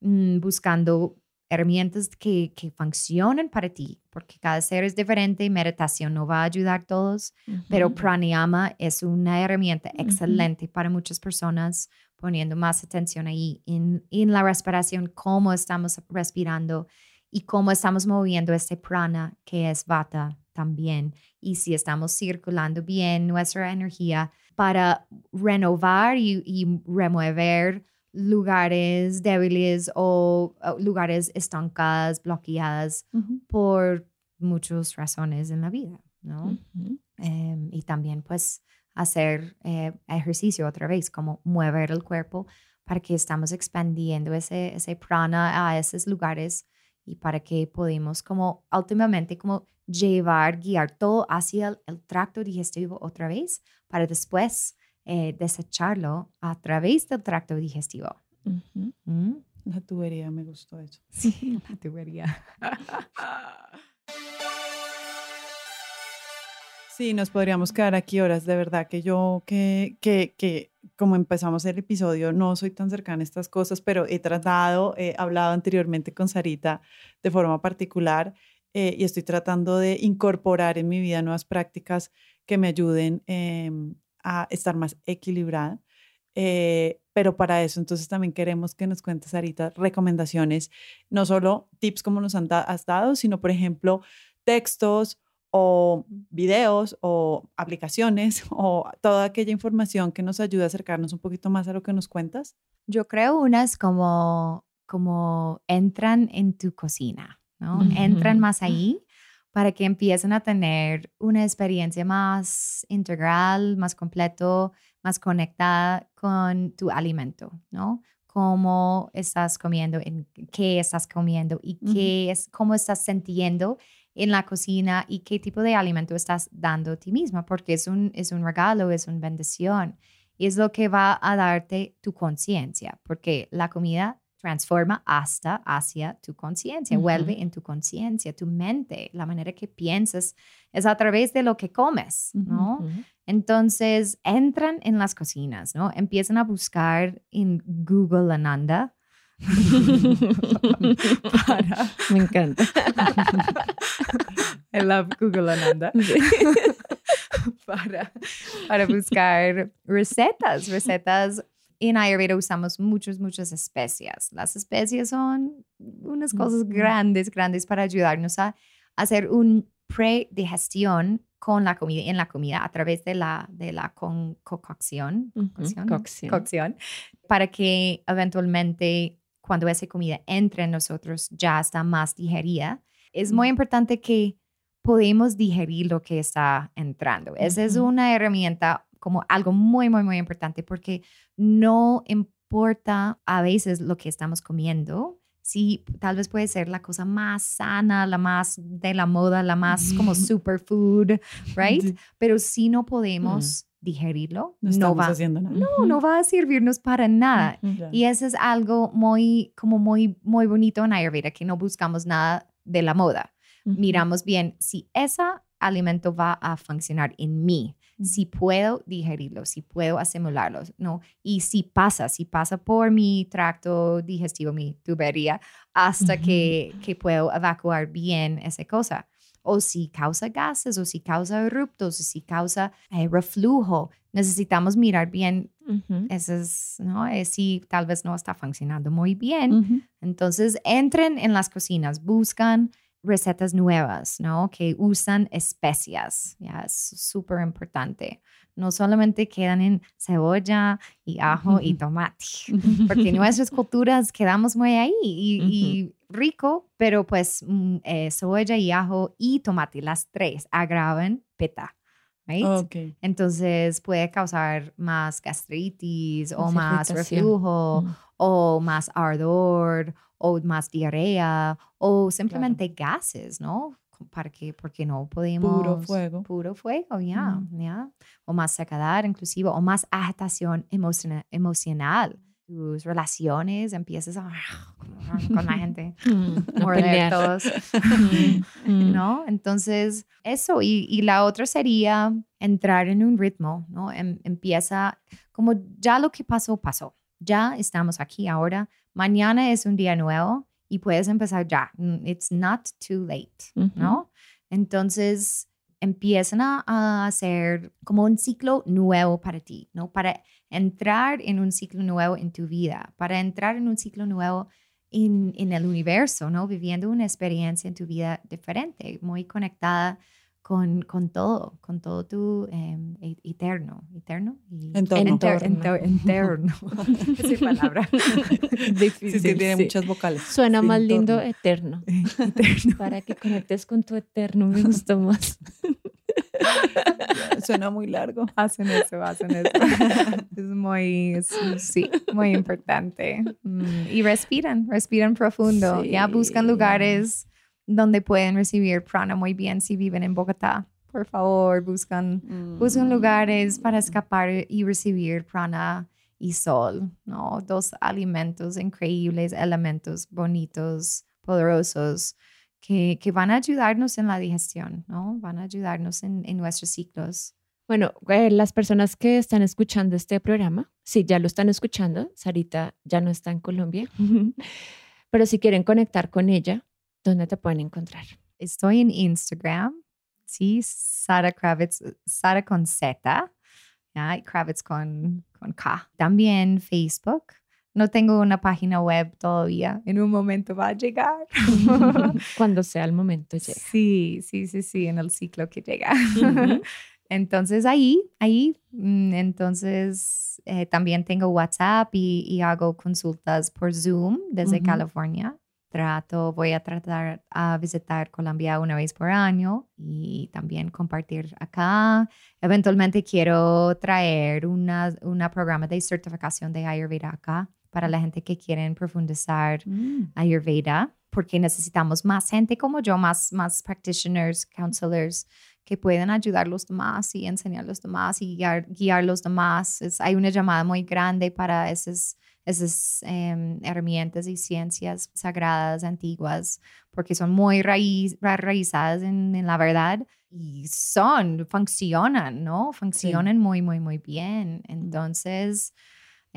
Mm, buscando herramientas que, que funcionen para ti, porque cada ser es diferente, meditación no va a ayudar a todos, pero pranayama es una herramienta excelente para muchas personas, poniendo más atención ahí en, en la respiración, cómo estamos respirando y cómo estamos moviendo este prana que es vata también, y si estamos circulando bien nuestra energía para renovar y, y remover lugares débiles o, lugares estancadas, bloqueadas por muchas razones en la vida, ¿no? Em, y también pues hacer eh, ejercicio otra vez, como mover el cuerpo para que estamos expandiendo ese, ese prana a esos lugares y para que podamos como últimamente como llevar, guiar todo hacia el, el tracto digestivo otra vez para después eh, desecharlo a través del tracto digestivo. ¿Mm? La tubería, me gustó eso. [laughs] Sí, la tubería. [laughs] Sí, nos podríamos quedar aquí horas, de verdad que yo, que, que, que como empezamos el episodio, no soy tan cercana a estas cosas, pero he tratado, he hablado anteriormente con Sarita de forma particular eh, y estoy tratando de incorporar en mi vida nuevas prácticas que me ayuden eh, a estar más equilibrada. Eh, pero para eso entonces también queremos que nos cuentes ahorita recomendaciones, no solo tips como nos han has dado, sino por ejemplo textos o videos o aplicaciones [laughs] o toda aquella información que nos ayude a acercarnos un poquito más a lo que nos cuentas. Yo creo unas como, como entran en tu cocina, ¿no? Entran más ahí para que empiecen a tener una experiencia más integral, más completo, más conectada con tu alimento, ¿no? Cómo estás comiendo, en qué estás comiendo y qué es, cómo estás sintiendo en la cocina y qué tipo de alimento estás dando a ti misma, porque es un, es un regalo, es una bendición y es lo que va a darte tu conciencia, porque la comida transforma hasta hacia tu conciencia, vuelve en tu conciencia, tu mente, la manera que piensas es a través de lo que comes, ¿no? Entonces entran en las cocinas, ¿no? Empiezan a buscar en Google Ananda. [laughs] [laughs] Me encanta. [laughs] I love Google Ananda. para, para buscar recetas, recetas en Ayurveda usamos muchas, muchas especias. Las especias son unas cosas grandes, grandes para ayudarnos a hacer un predigestión con la comida, en la comida a través de la, de la concocción, cocción, para que eventualmente cuando esa comida entre en nosotros ya está más digerida. Es muy importante que podemos digerir lo que está entrando. Esa es una herramienta como algo muy, muy, muy importante porque no importa a veces lo que estamos comiendo. Sí, tal vez puede ser la cosa más sana, la más de la moda, la más como [laughs] superfood, right? Pero si no podemos digerirlo, no, va, haciendo nada. No, no va a servirnos para nada. Y eso es algo muy, como muy, muy bonito en Ayurveda, que no buscamos nada de la moda. Miramos bien si ese alimento va a funcionar en mí, si puedo digerirlo, si puedo asimilarlo, ¿no? Y si pasa, si pasa por mi tracto digestivo, mi tubería, hasta que, que puedo evacuar bien esa cosa. o si causa gases, o si causa eruptos, o si causa eh, reflujo. Necesitamos mirar bien, Ujú. eso es, ¿no? Eh, si tal vez no está funcionando muy bien. Entonces, entren en las cocinas, buscan recetas nuevas, ¿no? Que usan especias, ya es súper importante. No solamente quedan en cebolla y ajo y tomate, [laughs] porque nuestras culturas quedamos muy ahí y, y rico, pero pues mm, eh, cebolla y ajo y tomate, las tres agravan peta, right? Ok. Entonces puede causar más gastritis o Más reflujo Mm. o más ardor o más diarrea o simplemente gases, ¿no? Para que, porque no podemos... Puro fuego. Puro fuego, ya, Ujú. ya. O más secedad inclusive, o más agitación emociona- emocional. Tus relaciones empiezas a... con la gente. [laughs] Mm, morder todos. Mm, mm. ¿no? Entonces, eso. Y, y la otra sería entrar en un ritmo, ¿no? Em- empieza como ya lo que pasó, pasó. Ya estamos aquí ahora. Mañana es un día nuevo y puedes empezar ya. It's not too late. ¿no? Entonces, empiezan a, a hacer como un ciclo nuevo para ti, ¿no? Para entrar en un ciclo nuevo en tu vida, para entrar en un ciclo nuevo en, en el universo, ¿no? Viviendo una experiencia en tu vida diferente, muy conectada con, con todo, con todo tu em, e- eterno, eterno y Entorno. enter- Entorno. enter- enterno. [laughs] Esa palabra. [laughs] Sí, es que tiene sí. muchas vocales. Suena Sí, más lindo eterno. [laughs] Eterno. Para que conectes con tu eterno, me gustó más. [laughs] Suena muy largo. Hacen eso, hacen eso. [laughs] es muy, es- sí, muy importante. Mm, Y respiran, respiran profundo. Ya buscan lugares donde pueden recibir prana muy bien si viven en Bogotá. Por favor, buscan, buscan lugares para escapar y recibir prana y sol, ¿no? Dos alimentos increíbles, elementos bonitos, poderosos, que, que van a ayudarnos en la digestión, ¿no? Van a ayudarnos en, en nuestros ciclos. Bueno, eh, las personas que están escuchando este programa, sí, ya lo están escuchando. Sarita ya no está en Colombia, [laughs] pero si quieren conectar con ella, ¿dónde te pueden encontrar? Estoy en Instagram, sí, Sara Kravitz, Sara con Z, ¿ya? Kravitz con, con K. También Facebook. No tengo una página web todavía. En un momento va a llegar. [laughs] Cuando sea el momento llega. Sí, sí, sí, sí, en el ciclo que llega. [laughs] Entonces ahí, ahí, mm, entonces eh, también tengo WhatsApp y, y hago consultas por Zoom desde. California. Trato, voy a tratar a visitar Colombia una vez por año y también compartir acá. Eventualmente quiero traer una, una programa de certificación de Ayurveda acá para la gente que quieren profundizar Mm. Ayurveda, porque necesitamos más gente como yo, más, más practitioners, counselors, que puedan ayudar a los demás y enseñar a los demás y guiar, guiar a los demás. Es- hay una llamada muy grande para esas, esas em, herramientas y ciencias sagradas, antiguas, porque son muy raíz, ra- raízadas en, en la verdad y son, funcionan, ¿no? Funcionan muy, muy, muy bien. Entonces,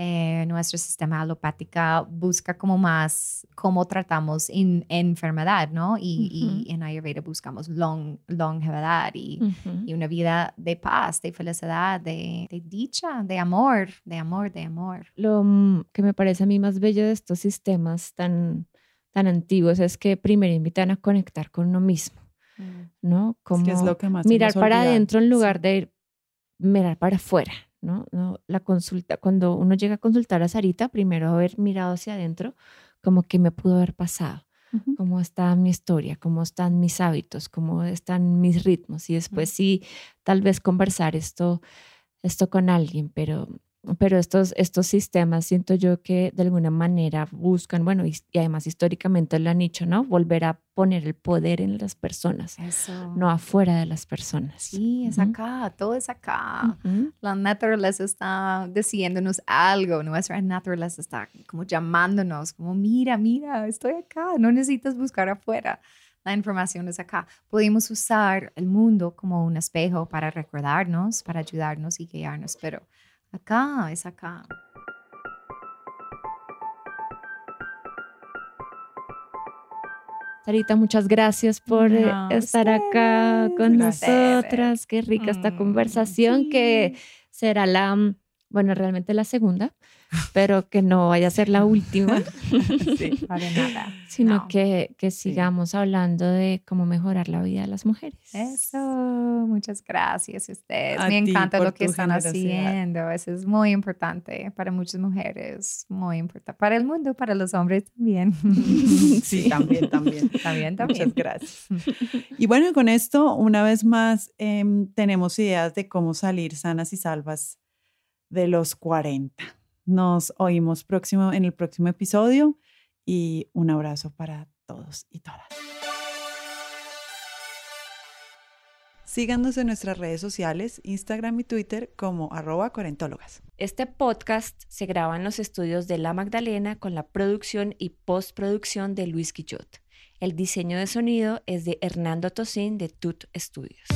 eh, nuestro sistema alopática busca como más cómo tratamos en enfermedad, ¿no? Y, y en Ayurveda buscamos long, longevidad y, y una vida de paz, de felicidad, de, de dicha, de amor, de amor, de amor. Lo mm, que me parece a mí más bello de estos sistemas tan, tan antiguos es que primero invitan a conectar con uno mismo, ¿no? Es Como que es lo que más mirar para adentro en Sí. lugar de ir- mirar para afuera, ¿no? ¿no? La consulta, cuando uno llega a consultar a Sarita, primero haber mirado hacia adentro, como que me pudo haber pasado, cómo está mi historia, cómo están mis hábitos, cómo están mis ritmos y después sí, tal vez conversar esto, esto con alguien, pero pero estos, estos sistemas siento yo que de alguna manera buscan, bueno, y, y además históricamente lo han dicho, ¿no? Volver a poner el poder en las personas, Eso. no afuera de las personas. Sí, es acá, todo es acá. La naturaleza está diciéndonos algo, nuestra naturaleza está como llamándonos, como mira, mira, estoy acá, no necesitas buscar afuera. La información es acá. Podemos usar el mundo como un espejo para recordarnos, para ayudarnos y guiarnos, pero acá es acá. Sarita, muchas gracias por eh, No, estar acá con gracias. nosotras. Qué rica esta Mm, conversación que será la, mm, bueno, realmente la segunda, pero que no vaya a ser la última, [laughs] Sí. Para nada. sino No. que, que sigamos hablando de cómo mejorar la vida de las mujeres. Eso, muchas gracias a ustedes. A Me encanta lo que están haciendo. Eso es muy importante para muchas mujeres, muy importante para el mundo, para los hombres también. [laughs] [laughs] Sí, también, también. También, Muchas también. gracias. Y bueno, con esto, una vez más, em, tenemos ideas de cómo salir sanas y salvas de los 40. Nos oímos próximo, en el próximo episodio y un abrazo para todos y todas. Síganos en nuestras redes sociales, Instagram y Twitter como arroba. Este podcast se graba en los estudios de La Magdalena con la producción y postproducción de Luis Quillot. El diseño de sonido es de Hernando Tosín de Tut Studios.